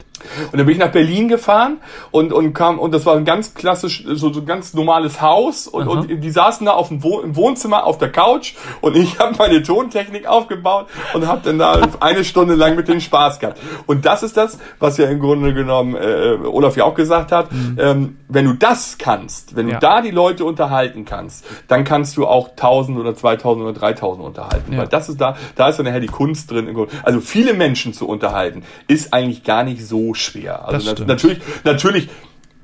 Und dann bin ich nach Berlin gefahren und, und kam, und das war ein ganz klassisch, so, so ein ganz normales Haus und, und die saßen da auf dem Wohn im Wohnzimmer auf der Couch und ich <laughs> habe meine Tontechnik aufgebaut und habe dann da eine Stunde lang mit denen Spaß gehabt. Und das ist das, was ja im Grunde genommen äh, Olaf ja auch gesagt hat, mhm. ähm, wenn du das kannst, wenn du ja. da die Leute unterhalten kannst, dann kannst du auch 1000 oder 2000 oder 3000 unterhalten, ja. weil das ist da, da ist dann nachher die Kunst drin. Also viele Menschen zu unterhalten, ist eigentlich gar nicht so schwer. Also das natürlich, natürlich,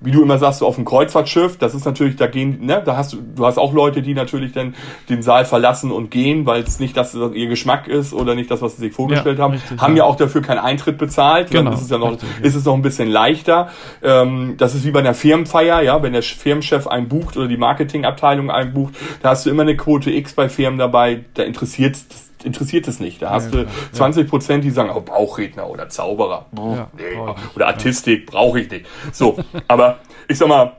wie du immer sagst, so auf dem Kreuzfahrtschiff, das ist natürlich, da gehen, ne, da hast du, du hast auch Leute, die natürlich dann den Saal verlassen und gehen, weil es nicht das, das ihr Geschmack ist oder nicht das, was sie sich vorgestellt ja, haben, richtig, haben ja. ja. auch dafür keinen Eintritt bezahlt. Genau, dann ist es ja noch, richtig, ja. ist es noch ein bisschen leichter. Ähm, das ist wie bei einer Firmenfeier, ja, wenn der Firmenchef einen bucht oder die Marketingabteilung einen bucht, da hast du immer eine Quote X bei Firmen dabei, da interessiert es interessiert es nicht. Da hast ja, du 20 Prozent, die sagen, oh, Bauchredner oder Zauberer. Ja, nee, oder Artistik brauche ich nicht. So, aber ich sag mal,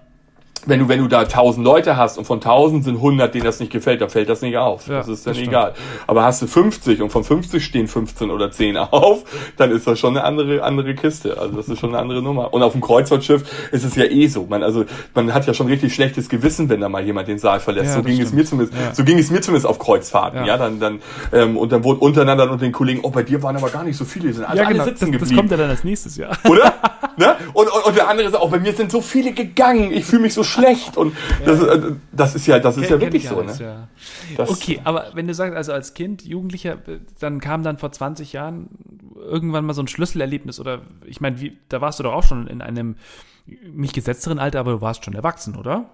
wenn du, wenn du da tausend Leute hast und von tausend sind hundert, denen das nicht gefällt, dann fällt das nicht auf. Ja, das ist dann das egal. Aber hast du 50 und von 50 stehen 15 oder 10 auf, dann ist das schon eine andere, andere Kiste. Also das ist schon eine andere Nummer. Und auf dem Kreuzfahrtschiff ist es ja eh so. Man, also, man hat ja schon richtig schlechtes Gewissen, wenn da mal jemand den Saal verlässt. Ja, so das ging es stimmt. mir zumindest, Ja. so ging es mir zumindest auf Kreuzfahrten. Ja, Ja. dann, dann, ähm, und dann wurde untereinander unter den Kollegen, oh, bei dir waren aber gar nicht so viele, die sind alle das, sitzen das geblieben. kommt ja dann als nächstes Jahr. Oder? ne? und, und, und der andere sagt auch, bei mir sind so viele gegangen, ich fühle mich so schlecht. Und das, äh, das ist ja, das ist ja wirklich so. alles, Ne? ja. Okay, aber wenn du sagst, also als Kind, Jugendlicher, dann kam dann vor 20 Jahren irgendwann mal so ein Schlüsselerlebnis oder ich meine, wie, da warst du doch auch schon in einem nicht gesetzteren Alter, aber du warst schon erwachsen, oder?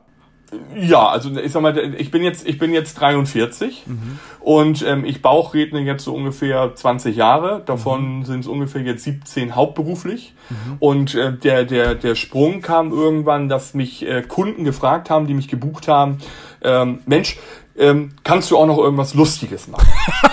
Ja, also ich sag mal, ich bin jetzt, ich bin jetzt 43 und ähm, ich bauchredne jetzt so ungefähr 20 Jahre. Davon sind es ungefähr jetzt 17 hauptberuflich. Und äh, der, der, der Sprung kam irgendwann, dass mich äh, Kunden gefragt haben, die mich gebucht haben, ähm, Mensch, ähm, kannst du auch noch irgendwas Lustiges machen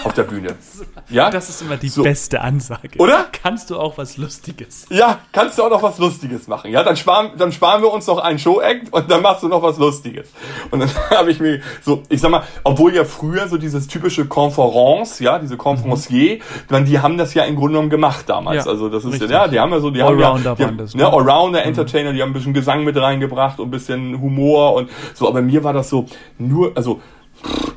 auf der Bühne? <laughs> Ja? Das ist immer die So. beste Ansage. Oder? Kannst du auch was Lustiges? Ja, kannst du auch noch was Lustiges machen. Ja, dann sparen, dann sparen wir uns noch einen Show-Act und dann machst du noch was Lustiges. Und dann <laughs> habe ich mir so, ich sag mal, obwohl ja früher so dieses typische Conference, ja, diese Conferencier, man, die haben das ja im Grunde genommen gemacht damals. Ja, also das ist richtig. ja, die haben ja so, die haben ja, Allrounder die haben, das, ne, ne? Allrounder, Entertainer, die haben ein bisschen Gesang mit reingebracht und ein bisschen Humor und so. Aber mir war das so nur, also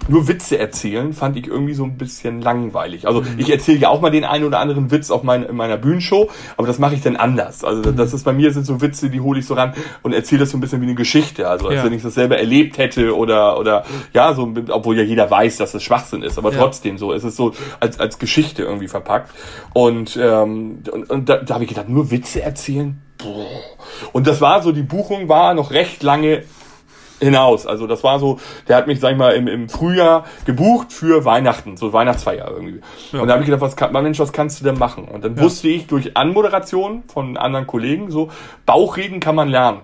nur Witze erzählen fand ich irgendwie so ein bisschen langweilig. Also Mhm. ich erzähle ja auch mal den einen oder anderen Witz auf mein, in meiner Bühnenshow, aber das mache ich dann anders. Also Mhm. das ist bei mir sind so Witze, die hole ich so ran und erzähle das so ein bisschen wie eine Geschichte. Also als Ja. wenn ich das selber erlebt hätte oder oder ja so, obwohl ja jeder weiß, dass es Schwachsinn ist, aber Ja. trotzdem so. Es ist so als als Geschichte irgendwie verpackt und ähm, und, und da, da habe ich gedacht, nur Witze erzählen. Und das war so, die Buchung war noch recht lange hinaus. Also das war so, der hat mich, sag ich mal, im, im Frühjahr gebucht für Weihnachten, so Weihnachtsfeier irgendwie. Ja. Und da habe ich gedacht, was kann, Mensch, was kannst du denn machen? Und dann wusste ich durch Anmoderation von anderen Kollegen so, Bauchreden kann man lernen.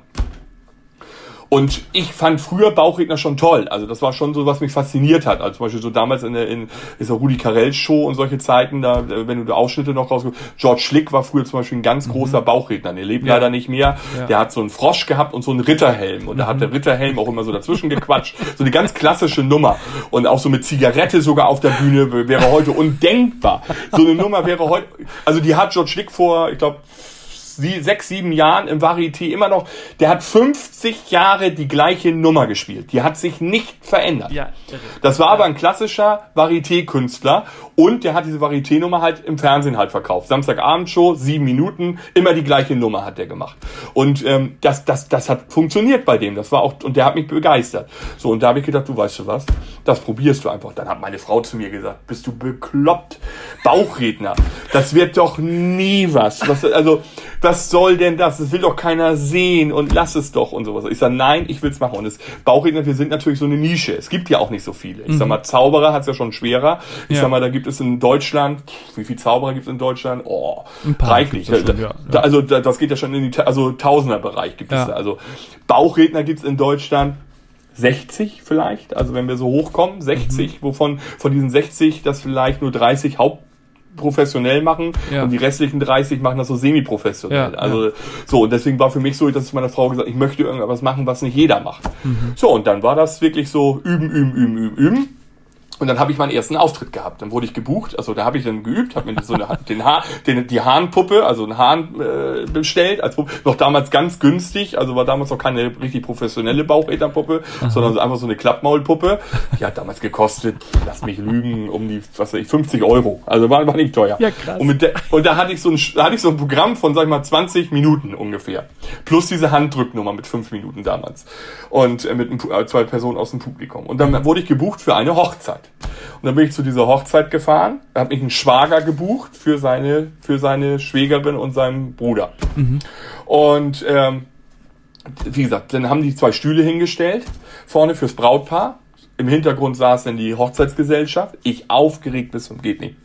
Und ich fand früher Bauchredner schon toll. Also das war schon so, was mich fasziniert hat. Also zum Beispiel so damals in der in dieser Rudi Carell Show und solche Zeiten, da, äh, wenn du da Ausschnitte noch rausguckst. George Schlick war früher zum Beispiel ein ganz großer Bauchredner. Der lebt Mhm. Ja. leider nicht mehr. Ja. Der hat so einen Frosch gehabt und so einen Ritterhelm. Und da hat der Ritterhelm auch immer so dazwischen gequatscht. So eine ganz klassische Nummer. Und auch so mit Zigarette sogar auf der Bühne wäre heute undenkbar. So eine Nummer wäre heute, also die hat George Schlick vor, ich glaube, sie, sechs, sieben Jahren im Varieté immer noch, der hat 50 Jahre die gleiche Nummer gespielt. Die hat sich nicht verändert. Ja, irre. Das war aber ein klassischer Varieté-Künstler und der hat diese Varieté-Nummer halt im Fernsehen halt verkauft. Samstagabendshow, sieben Minuten, immer die gleiche Nummer hat der gemacht. Und ähm, das, das, das hat funktioniert bei dem. Das war auch, und der hat mich begeistert. So, und da habe ich gedacht, du weißt du was, das probierst du einfach. Dann hat meine Frau zu mir gesagt, bist du bekloppt? Bauchredner, das wird doch nie was. was also, was soll denn das? Das will doch keiner sehen und lass es doch und sowas. Ich sage, nein, ich will's machen. Und das Bauchredner, wir sind natürlich so eine Nische. Es gibt ja auch nicht so viele. Ich sag mal, Zauberer hat's ja schon schwerer. Ich Ja. sag mal, da gibt es in Deutschland, wie viele Zauberer gibt es in Deutschland? Oh, Ein paar reichlich. gibt's da schon, ja, ja. Also da, das geht ja schon in die also Tausenderbereich gibt es da. Also Bauchredner gibt's in Deutschland 60 vielleicht, also wenn wir so hochkommen, 60, Mhm. wovon von diesen 60 das vielleicht nur 30 hauptprofessionell machen Ja. und die restlichen 30 machen das so semi-professionell. Ja, also so, und deswegen war für mich so, dass ich meiner Frau gesagt, ich möchte irgendwas machen, was nicht jeder macht. Mhm. So, und dann war das wirklich so üben, üben, üben, üben, üben. Und dann habe ich meinen ersten Auftritt gehabt. Dann wurde ich gebucht. Also da habe ich dann geübt, habe mir so eine, <laughs> den Haar, den, die Hahnpuppe, also einen Hahn äh, bestellt. Als Puppe. Noch damals ganz günstig. Also war damals noch keine richtig professionelle Bauchrednerpuppe, sondern so einfach so eine Klappmaulpuppe. Die hat damals gekostet, lass mich lügen, um die, was weiß ich, 50 Euro. Also war, war nicht teuer. Ja, krass. Und, mit der, und da hatte ich so ein, da hatte ich so ein Programm von, sag ich mal, 20 Minuten ungefähr. Plus diese Handdrücknummer mit 5 Minuten damals. Und äh, mit Pu- äh, zwei Personen aus dem Publikum. Und dann wurde ich gebucht für eine Hochzeit. Und dann bin ich zu dieser Hochzeit gefahren, hat mich ein Schwager gebucht für seine, für seine Schwägerin und seinen Bruder. Und ähm, wie gesagt, dann haben die zwei Stühle hingestellt, vorne fürs Brautpaar. Im Hintergrund saß dann die Hochzeitsgesellschaft. Ich aufgeregt bis zum geht nicht.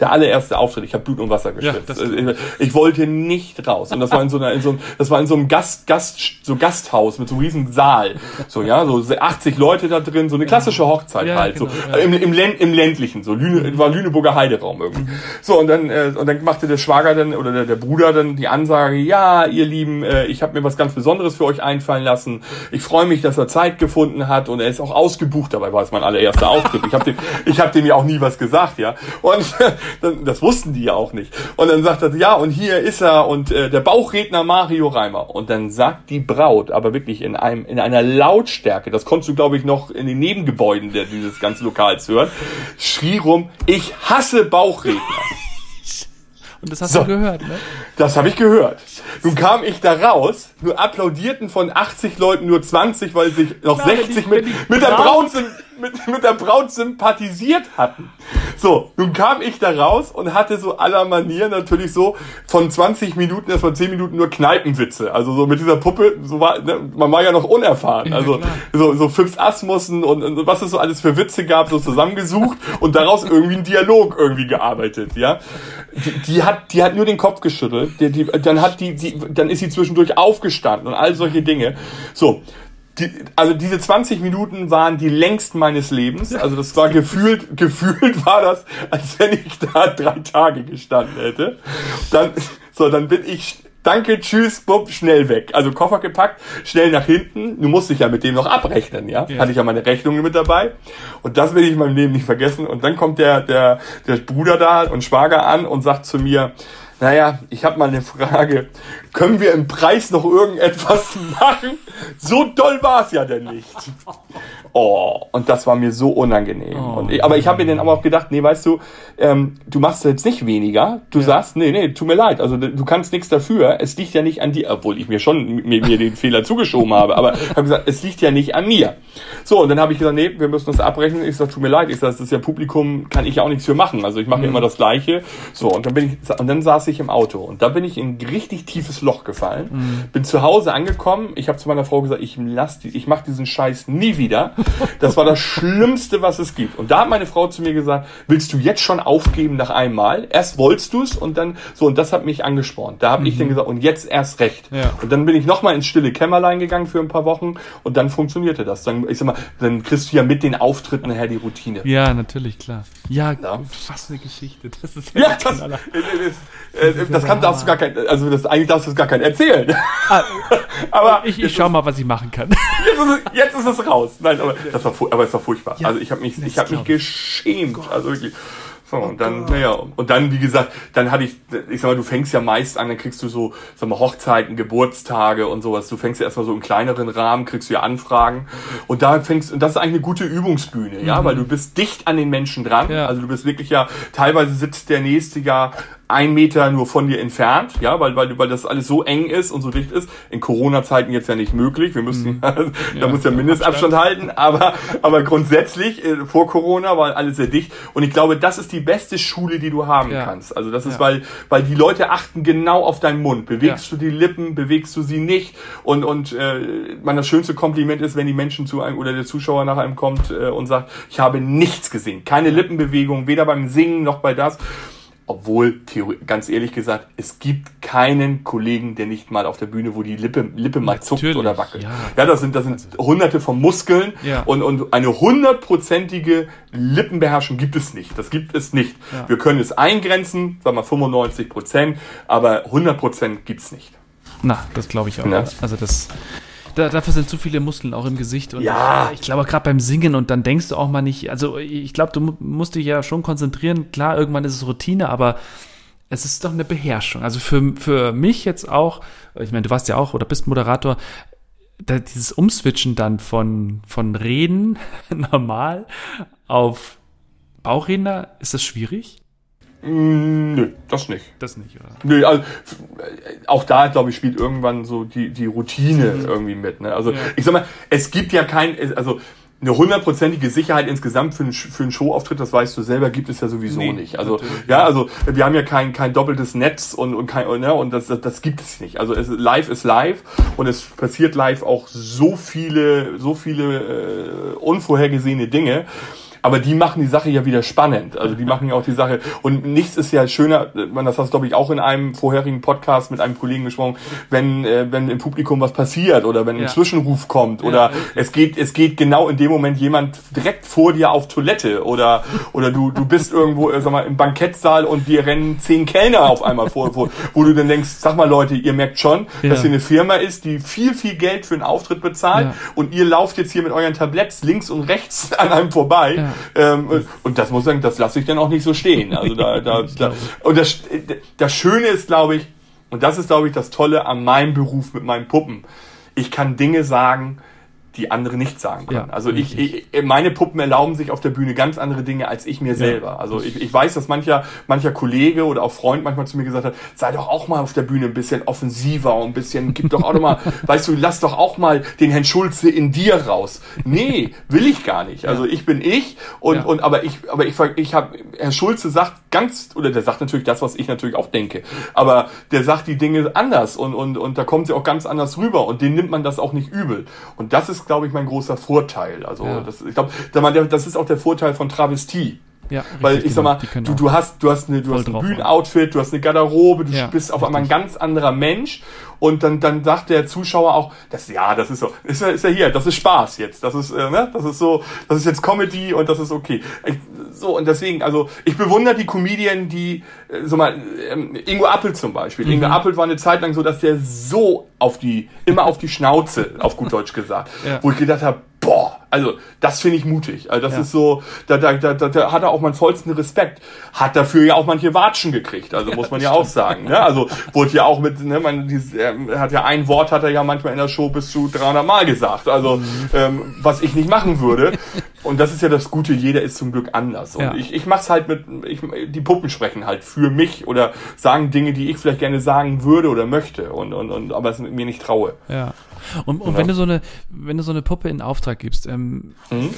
Der allererste Auftritt. Ich habe Blut und Wasser geschwitzt. das- Äh, ich wollte nicht raus. Und das war in so einer, in so einem, das war in so einem Gast, Gast, so Gasthaus mit so einem riesen Saal. So, ja, so 80 Leute da drin, so eine klassische Hochzeit Ja, halt. genau, so, ja. im, im, Län- im ländlichen, so Lüne, war Lüneburger Heideraum irgendwie. So, und dann, äh, und dann machte der Schwager dann, oder der, der Bruder dann die Ansage, ja, ihr Lieben, äh, ich habe mir was ganz Besonderes für euch einfallen lassen. Ich freue mich, dass er Zeit gefunden hat und er ist auch ausgebucht. Dabei war es mein allererster Auftritt. Ich habe dem, ich hab dem ja auch nie was gesagt, ja. Und <laughs> das wussten die ja auch nicht. Und dann sagt er, ja, und hier ist er und äh, der Bauchredner Mario Reimer. Und dann sagt die Braut, aber wirklich in einem, in einer Lautstärke, das konntest du, glaube ich, noch in den Nebengebäuden der, dieses ganzen Lokals hören, schrie rum, ich hasse Bauchredner. <laughs> Und das hast So. du gehört, ne? Das habe ich gehört. Nun kam ich da raus, nur applaudierten von 80 Leuten nur 20, weil sich noch wenn 60 die- mit, mit, der Braut- mit, mit der Braut sympathisiert hatten. So, nun kam ich da raus und hatte so aller Manier natürlich so von 20 Minuten, erst mal 10 Minuten nur Kneipenwitze. Also so mit dieser Puppe, so war, ne, man war ja noch unerfahren. Also so, so Fips Asmussen und, und was es so alles für Witze gab, so zusammengesucht und daraus irgendwie einen Dialog irgendwie gearbeitet, ja. Die, die hat, die hat nur den Kopf geschüttelt, die, die, dann hat die, die, dann ist sie zwischendurch aufgestanden und all solche Dinge. So. Die, also diese 20 Minuten waren die längsten meines Lebens. Also das war gefühlt, <laughs> gefühlt war das, als wenn ich da drei Tage gestanden hätte. Dann, so, dann bin ich Danke, tschüss, bupp, schnell weg. Also Koffer gepackt, schnell nach hinten. Du musst dich ja mit dem noch abrechnen, ja? Ja. Hatte ich ja meine Rechnungen mit dabei. Und das will ich in meinem Leben nicht vergessen. Und dann kommt der, der, der Bruder da und Schwager an und sagt zu mir, naja, ich habe mal eine Frage. Können wir im Preis noch irgendetwas <laughs> machen? So doll war es ja denn nicht. Oh, und das war mir so unangenehm. Oh. Ich, aber ich habe mir dann aber auch gedacht, nee, weißt du, ähm, du machst jetzt nicht weniger. Du sagst, nee, nee, tut mir leid. Also du kannst nichts dafür. Es liegt ja nicht an dir, obwohl ich mir schon mir, mir den Fehler zugeschoben habe. Aber ich habe gesagt, es liegt ja nicht an mir. So, und dann habe ich gesagt, nee, wir müssen uns abrechnen. Ich sag, tut mir leid. Ich sag, das ist ja Publikum, kann ich ja auch nichts für machen. Also ich mache ja immer das Gleiche. So, und dann bin ich, und dann saß ich im Auto und da bin ich in ein richtig tiefes Loch gefallen. Bin zu Hause angekommen. Ich habe zu meiner Frau gesagt, ich lass die, ich mache diesen Scheiß nie wieder. Das war das <laughs> Schlimmste, was es gibt. Und da hat meine Frau zu mir gesagt, willst du jetzt schon aufgeben nach einem Mal? Erst wolltest du es und dann so und das hat mich angespornt. Da habe ich dann gesagt und jetzt erst recht. Ja. Und dann bin ich nochmal ins stille Kämmerlein gegangen für ein paar Wochen und dann funktionierte das. Dann, ich sag mal, dann kriegst du ja mit den Auftritten nachher die Routine. Ja, natürlich, klar. Ja, Ja. was eine Geschichte. Das ist Ja, das, das, das, das kann, darfst du gar kein, also das, eigentlich darfst du es gar kein erzählen. <laughs> aber Ich, ich schau mal, was ich machen kann. jetzt, ist es, jetzt ist es raus. Nein, aber das war, aber es war furchtbar. Ja, also ich habe mich, ich habe mich geschämt. Also wirklich. So, und dann, naja, und dann, wie gesagt, dann hatte ich, ich sag mal, du fängst ja meist an, dann kriegst du so, sag mal, Hochzeiten, Geburtstage und sowas. Du fängst ja erstmal so im kleineren Rahmen, kriegst du ja Anfragen. Und da fängst, und das ist eigentlich eine gute Übungsbühne, ja, weil du bist dicht an den Menschen dran. Ja. Also du bist wirklich ja, teilweise sitzt der nächste ja ein Meter nur von dir entfernt, ja, weil, weil, weil das alles so eng ist und so dicht ist. In Corona-Zeiten jetzt ja nicht möglich. Wir müssen, <laughs> da Ja, muss der Mindestabstand halten, aber, aber grundsätzlich, äh, vor Corona war alles sehr dicht. Und ich glaube, das ist die beste Schule, die du haben Ja. kannst. Also das ist, Ja. weil, weil die Leute achten genau auf deinen Mund. Bewegst Ja. du die Lippen, bewegst du sie nicht? Und, und, äh, man, das schönste Kompliment ist, wenn die Menschen zu einem oder der Zuschauer nach einem kommt äh, und sagt, ich habe nichts gesehen. Keine Lippenbewegung, weder beim Singen noch bei das. Obwohl, ganz ehrlich gesagt, es gibt keinen Kollegen, der nicht mal auf der Bühne, wo die Lippe, Lippe mal zuckt Natürlich, oder wackelt. ja. Ja, das sind, das sind hunderte von Muskeln Ja. und, und eine hundertprozentige Lippenbeherrschung gibt es nicht. Das gibt es nicht. Ja. Wir können es eingrenzen, sagen wir 95 Prozent, aber 100 Prozent gibt's nicht. Na, das glaube ich auch. Ja. Also das. Da, dafür sind zu viele Muskeln auch im Gesicht. Und Ja. ich glaube gerade beim Singen und dann denkst du auch mal nicht, also ich glaube, du mu- musst dich ja schon konzentrieren. Klar, irgendwann ist es Routine, aber es ist doch eine Beherrschung. Also für, für mich jetzt auch, ich meine, du warst ja auch oder bist Moderator, dieses Umswitchen dann von, von Reden <laughs> normal auf Bauchredner, ist das schwierig? Mm, nö, das nicht. Das nicht, oder? Nö, also auch da, glaube ich, spielt irgendwann so die, die Routine irgendwie mit. Ne? Also Ja. ich sag mal, es gibt ja kein, also eine hundertprozentige Sicherheit insgesamt für einen, für einen Showauftritt, das weißt du selber, gibt es ja sowieso Nee, nicht. Also natürlich ja, also wir haben ja kein, kein doppeltes Netz und, und kein, ne, und das, das, das gibt es nicht. Also es, live ist live und es passiert live auch so viele, so viele äh, unvorhergesehene Dinge. Aber die machen die Sache ja wieder spannend. Also die machen ja auch die Sache. Und nichts ist ja schöner, man das hast glaube ich auch in einem vorherigen Podcast mit einem Kollegen gesprochen, wenn äh, wenn im Publikum was passiert oder wenn ein Zwischenruf kommt oder es geht es geht genau in dem Moment jemand direkt vor dir auf Toilette oder oder du du bist irgendwo äh, sag mal im Bankettsaal und dir rennen zehn Kellner auf einmal vor, vor wo du dann denkst, sag mal Leute, ihr merkt schon, dass hier eine Firma ist, die viel viel Geld für einen Auftritt bezahlt und ihr lauft jetzt hier mit euren Tabletts links und rechts an einem vorbei. Ähm, und das muss ich sagen, das lasse ich dann auch nicht so stehen. Also da, da, <laughs> da und das, das Schöne ist, glaube ich, und das ist, glaube ich, das Tolle an meinem Beruf mit meinen Puppen. Ich kann Dinge sagen, die andere nicht sagen können. Ja, also ich, ich, meine Puppen erlauben sich auf der Bühne ganz andere Dinge als ich mir selber. Also ich, ich weiß, dass mancher, mancher Kollege oder auch Freund manchmal zu mir gesagt hat, sei doch auch mal auf der Bühne ein bisschen offensiver und ein bisschen, gib doch auch noch mal, <laughs> weißt du, lass doch auch mal den Herrn Schulze in dir raus. Nee, will ich gar nicht. Also ich bin ich und, ja. und aber ich, aber ich, ich habe, Herr Schulze sagt ganz, oder der sagt natürlich das, was ich natürlich auch denke, aber der sagt die Dinge anders und, und, und da kommt sie auch ganz anders rüber und den nimmt man das auch nicht übel. Und das ist ist, glaube ich, mein großer Vorteil. Also ja. das, ich glaube, das ist auch der Vorteil von Travestie. Ja, Weil ich sag mal, du, du hast, du hast eine, du hast ein Bühnenoutfit, du hast eine Garderobe, du ja, bist auf einmal ein ganz anderer Mensch und dann, dann sagt der Zuschauer auch, das, ja, das ist so, ist ja, ist ja hier, das ist Spaß jetzt, das ist, äh, ne, das ist so, das ist jetzt Comedy und das ist okay. Ich, so, und deswegen, also, ich bewundere die Comedian, die, äh, so mal, ähm, Ingo Appel zum Beispiel. Mhm. Ingo Appel war eine Zeit lang so, dass der so auf die, immer auf die Schnauze, auf gut Deutsch gesagt, ja. wo ich gedacht habe, boah, also das finde ich mutig. Also das ja. ist so, da, da, da, da hat er auch meinen vollsten Respekt. Hat dafür ja auch manche Watschen gekriegt, also ja, muss man ja stimmt. auch sagen. Ne? Also wurde ja auch mit, ne, man dieses, er hat ja ein Wort hat er ja manchmal in der Show bis zu 300 Mal gesagt. Also mhm. ähm, was ich nicht machen würde. Und das ist ja das Gute, jeder ist zum Glück anders. Und ja. ich, ich mach's halt mit, ich, die Puppen sprechen halt für mich oder sagen Dinge, die ich vielleicht gerne sagen würde oder möchte und, und, und aber es mir nicht traue. Ja. Und, und ja. wenn du so eine, wenn du so eine Puppe in Auftrag gibst, ähm, mhm.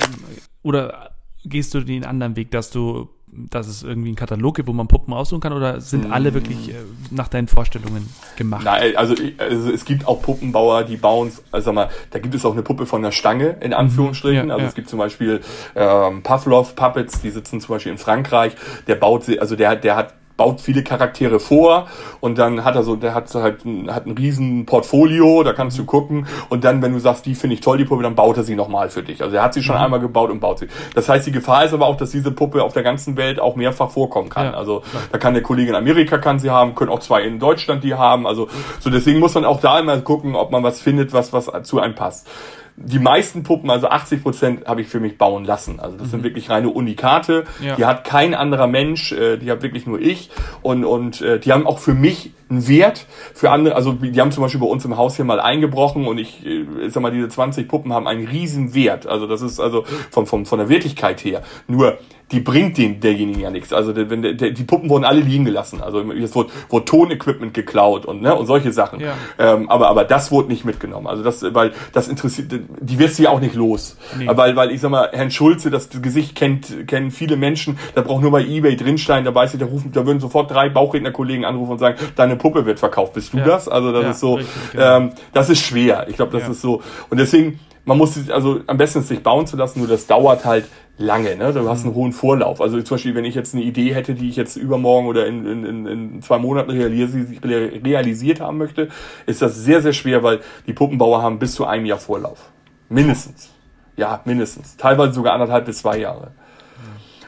oder gehst du den anderen Weg, dass du, dass es irgendwie einen Katalog gibt, wo man Puppen aussuchen kann, oder sind mhm. alle wirklich äh, nach deinen Vorstellungen gemacht? Nein, also, also es gibt auch Puppenbauer, die bauen, also sag mal, da gibt es auch eine Puppe von der Stange, in mhm. Anführungsstrichen. Ja, also ja. es gibt zum Beispiel ähm, Pavlov Puppets, die sitzen zum Beispiel in Frankreich, der baut sie, also der, der hat baut viele Charaktere vor und dann hat er so, der hat halt ein, hat ein riesen Portfolio, da kannst du gucken und dann, wenn du sagst, die finde ich toll, die Puppe, dann baut er sie nochmal für dich. Also er hat sie schon mhm. einmal gebaut und baut sie. Das heißt, die Gefahr ist aber auch, dass diese Puppe auf der ganzen Welt auch mehrfach vorkommen kann. Ja, also da kann der Kollege in Amerika kann sie haben, können auch zwei in Deutschland die haben. Also so deswegen muss man auch da immer gucken, ob man was findet, was was zu einem passt die meisten Puppen, also 80 Prozent, habe ich für mich bauen lassen. Also das mhm. sind wirklich reine Unikate. Ja. Die hat kein anderer Mensch, äh, die habe wirklich nur ich. Und, und äh, die haben auch für mich einen Wert. Für andere, also die haben zum Beispiel bei uns im Haus hier mal eingebrochen und ich, ich äh, sag mal, diese 20 Puppen haben einen riesen Wert. Also das ist also von, von, von der Wertigkeit her. Nur die bringt den derjenigen ja nichts. Also wenn der, der, die Puppen wurden alle liegen gelassen. Also es wurde, wurde Tonequipment geklaut und ne und solche Sachen. Ja. Ähm, aber aber das wurde nicht mitgenommen. Also das weil das interessiert die wirst du ja auch nicht los. Nee. Weil weil ich sag mal Herrn Schulze das Gesicht kennt kennen viele Menschen. Da braucht nur bei eBay drinstehen. Da weiß ich, da rufen da würden sofort drei Bauchrednerkollegen anrufen und sagen, deine Puppe wird verkauft. Bist du ja. das? Also das ja, ist so. Richtig, genau. ähm, das ist schwer. Ich glaube, das ist so. Und deswegen man muss also am besten es sich bauen zu lassen. Nur das dauert halt lange, ne? Du hast einen hohen Vorlauf. Also zum Beispiel, wenn ich jetzt eine Idee hätte, die ich jetzt übermorgen oder in, in, in zwei Monaten realisiert haben möchte, ist das sehr, sehr schwer, weil die Puppenbauer haben bis zu einem Jahr Vorlauf. Mindestens. Ja, mindestens. Teilweise sogar anderthalb bis zwei Jahre.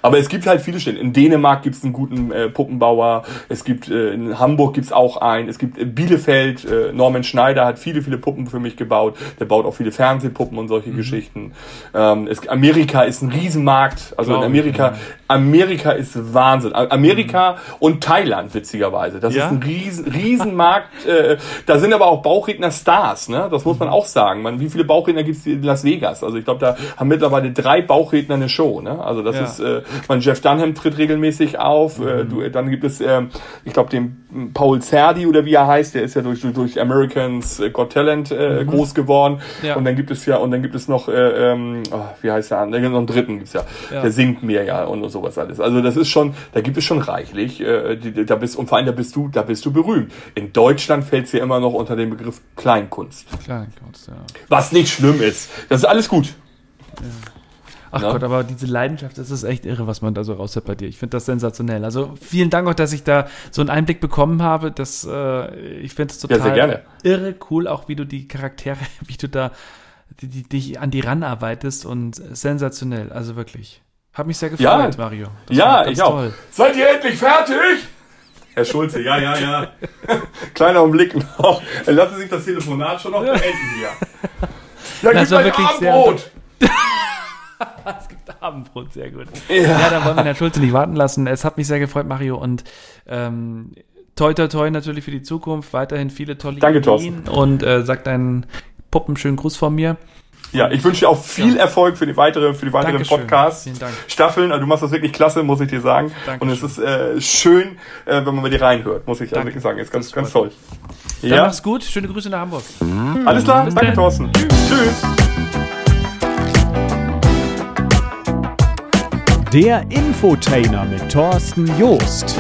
Aber es gibt halt viele Stellen. In Dänemark gibt es einen guten äh, Puppenbauer. Es gibt äh, in Hamburg gibt's auch einen. Es gibt in Bielefeld, äh, Norman Schneider hat viele, viele Puppen für mich gebaut. Der baut auch viele Fernsehpuppen und solche mhm. Geschichten. Ähm, es, Amerika ist ein Riesenmarkt. Also Glaube in Amerika. Amerika ist Wahnsinn. Amerika mhm. und Thailand, witzigerweise. Das ja? ist ein riesen, Riesenmarkt. <laughs> äh, da sind aber auch Bauchredner Stars, ne? Das muss man auch sagen. Man, wie viele Bauchredner gibt's in Las Vegas? Also ich glaube, da haben mittlerweile drei Bauchredner eine Show, ne? Also das ja. ist äh, mein Jeff Dunham tritt regelmäßig auf. Äh, mhm. du, dann gibt es, äh, ich glaube, den Paul Zerdi oder wie er heißt, der ist ja durch, durch Americans Got Talent äh, mhm. groß geworden. Ja. Und dann gibt es ja, und dann gibt es noch, äh, ähm, oh, wie heißt der? Noch einen dritten gibt's ja. ja. Der singt mir ja und sowas alles. Also das ist schon, da gibt es schon reichlich. Äh, die, da bist, und vor allem da bist du, da bist du berühmt. In Deutschland fällt es ja immer noch unter den Begriff Kleinkunst. Kleinkunst, ja. Was nicht schlimm ist. Das ist alles gut. Ja. Ach Ja. Gott, aber diese Leidenschaft, das ist echt irre, was man da so raushört bei dir. Ich finde das sensationell. Also vielen Dank auch, dass ich da so einen Einblick bekommen habe. Das, äh, ich finde es total sehr gerne. irre cool, auch wie du die Charaktere, <laughs> wie du da die, die, dich an die ranarbeitest und sensationell. Also wirklich. Hat mich sehr gefreut, Ja. Mario. Das ja, ich auch. toll. Seid ihr endlich fertig? Herr Schulze, ja, ja, ja. <laughs> Kleiner Augenblick noch. Lassen Sie sich das Telefonat schon noch beenden hier. <laughs> Ja, Das gib war wirklich sehr- Abendbrot. <laughs> Es gibt Abendbrot, sehr gut. Ja. dann wollen wir Herrn Schulze nicht warten lassen. Es hat mich sehr gefreut, Mario. Und ähm, toi, toi, toi natürlich für die Zukunft. Weiterhin viele tolle Danke, Ideen. Und äh, sag deinen Puppen schönen Gruß von mir. Ja, ich wünsche dir auch viel Erfolg für die weitere, für die weiteren Dankeschön. Podcasts. Vielen Dank. Staffeln, also du machst das wirklich klasse, muss ich dir sagen. Dankeschön. Und es ist äh, schön, äh, wenn man bei dir reinhört, muss ich also wirklich sagen. Ist ganz, ganz toll. Dann Ja, mach's gut. Schöne Grüße nach Hamburg. alles klar. Danke, dann. Thorsten. Tschüss. Der Infotainer mit Thorsten Joost.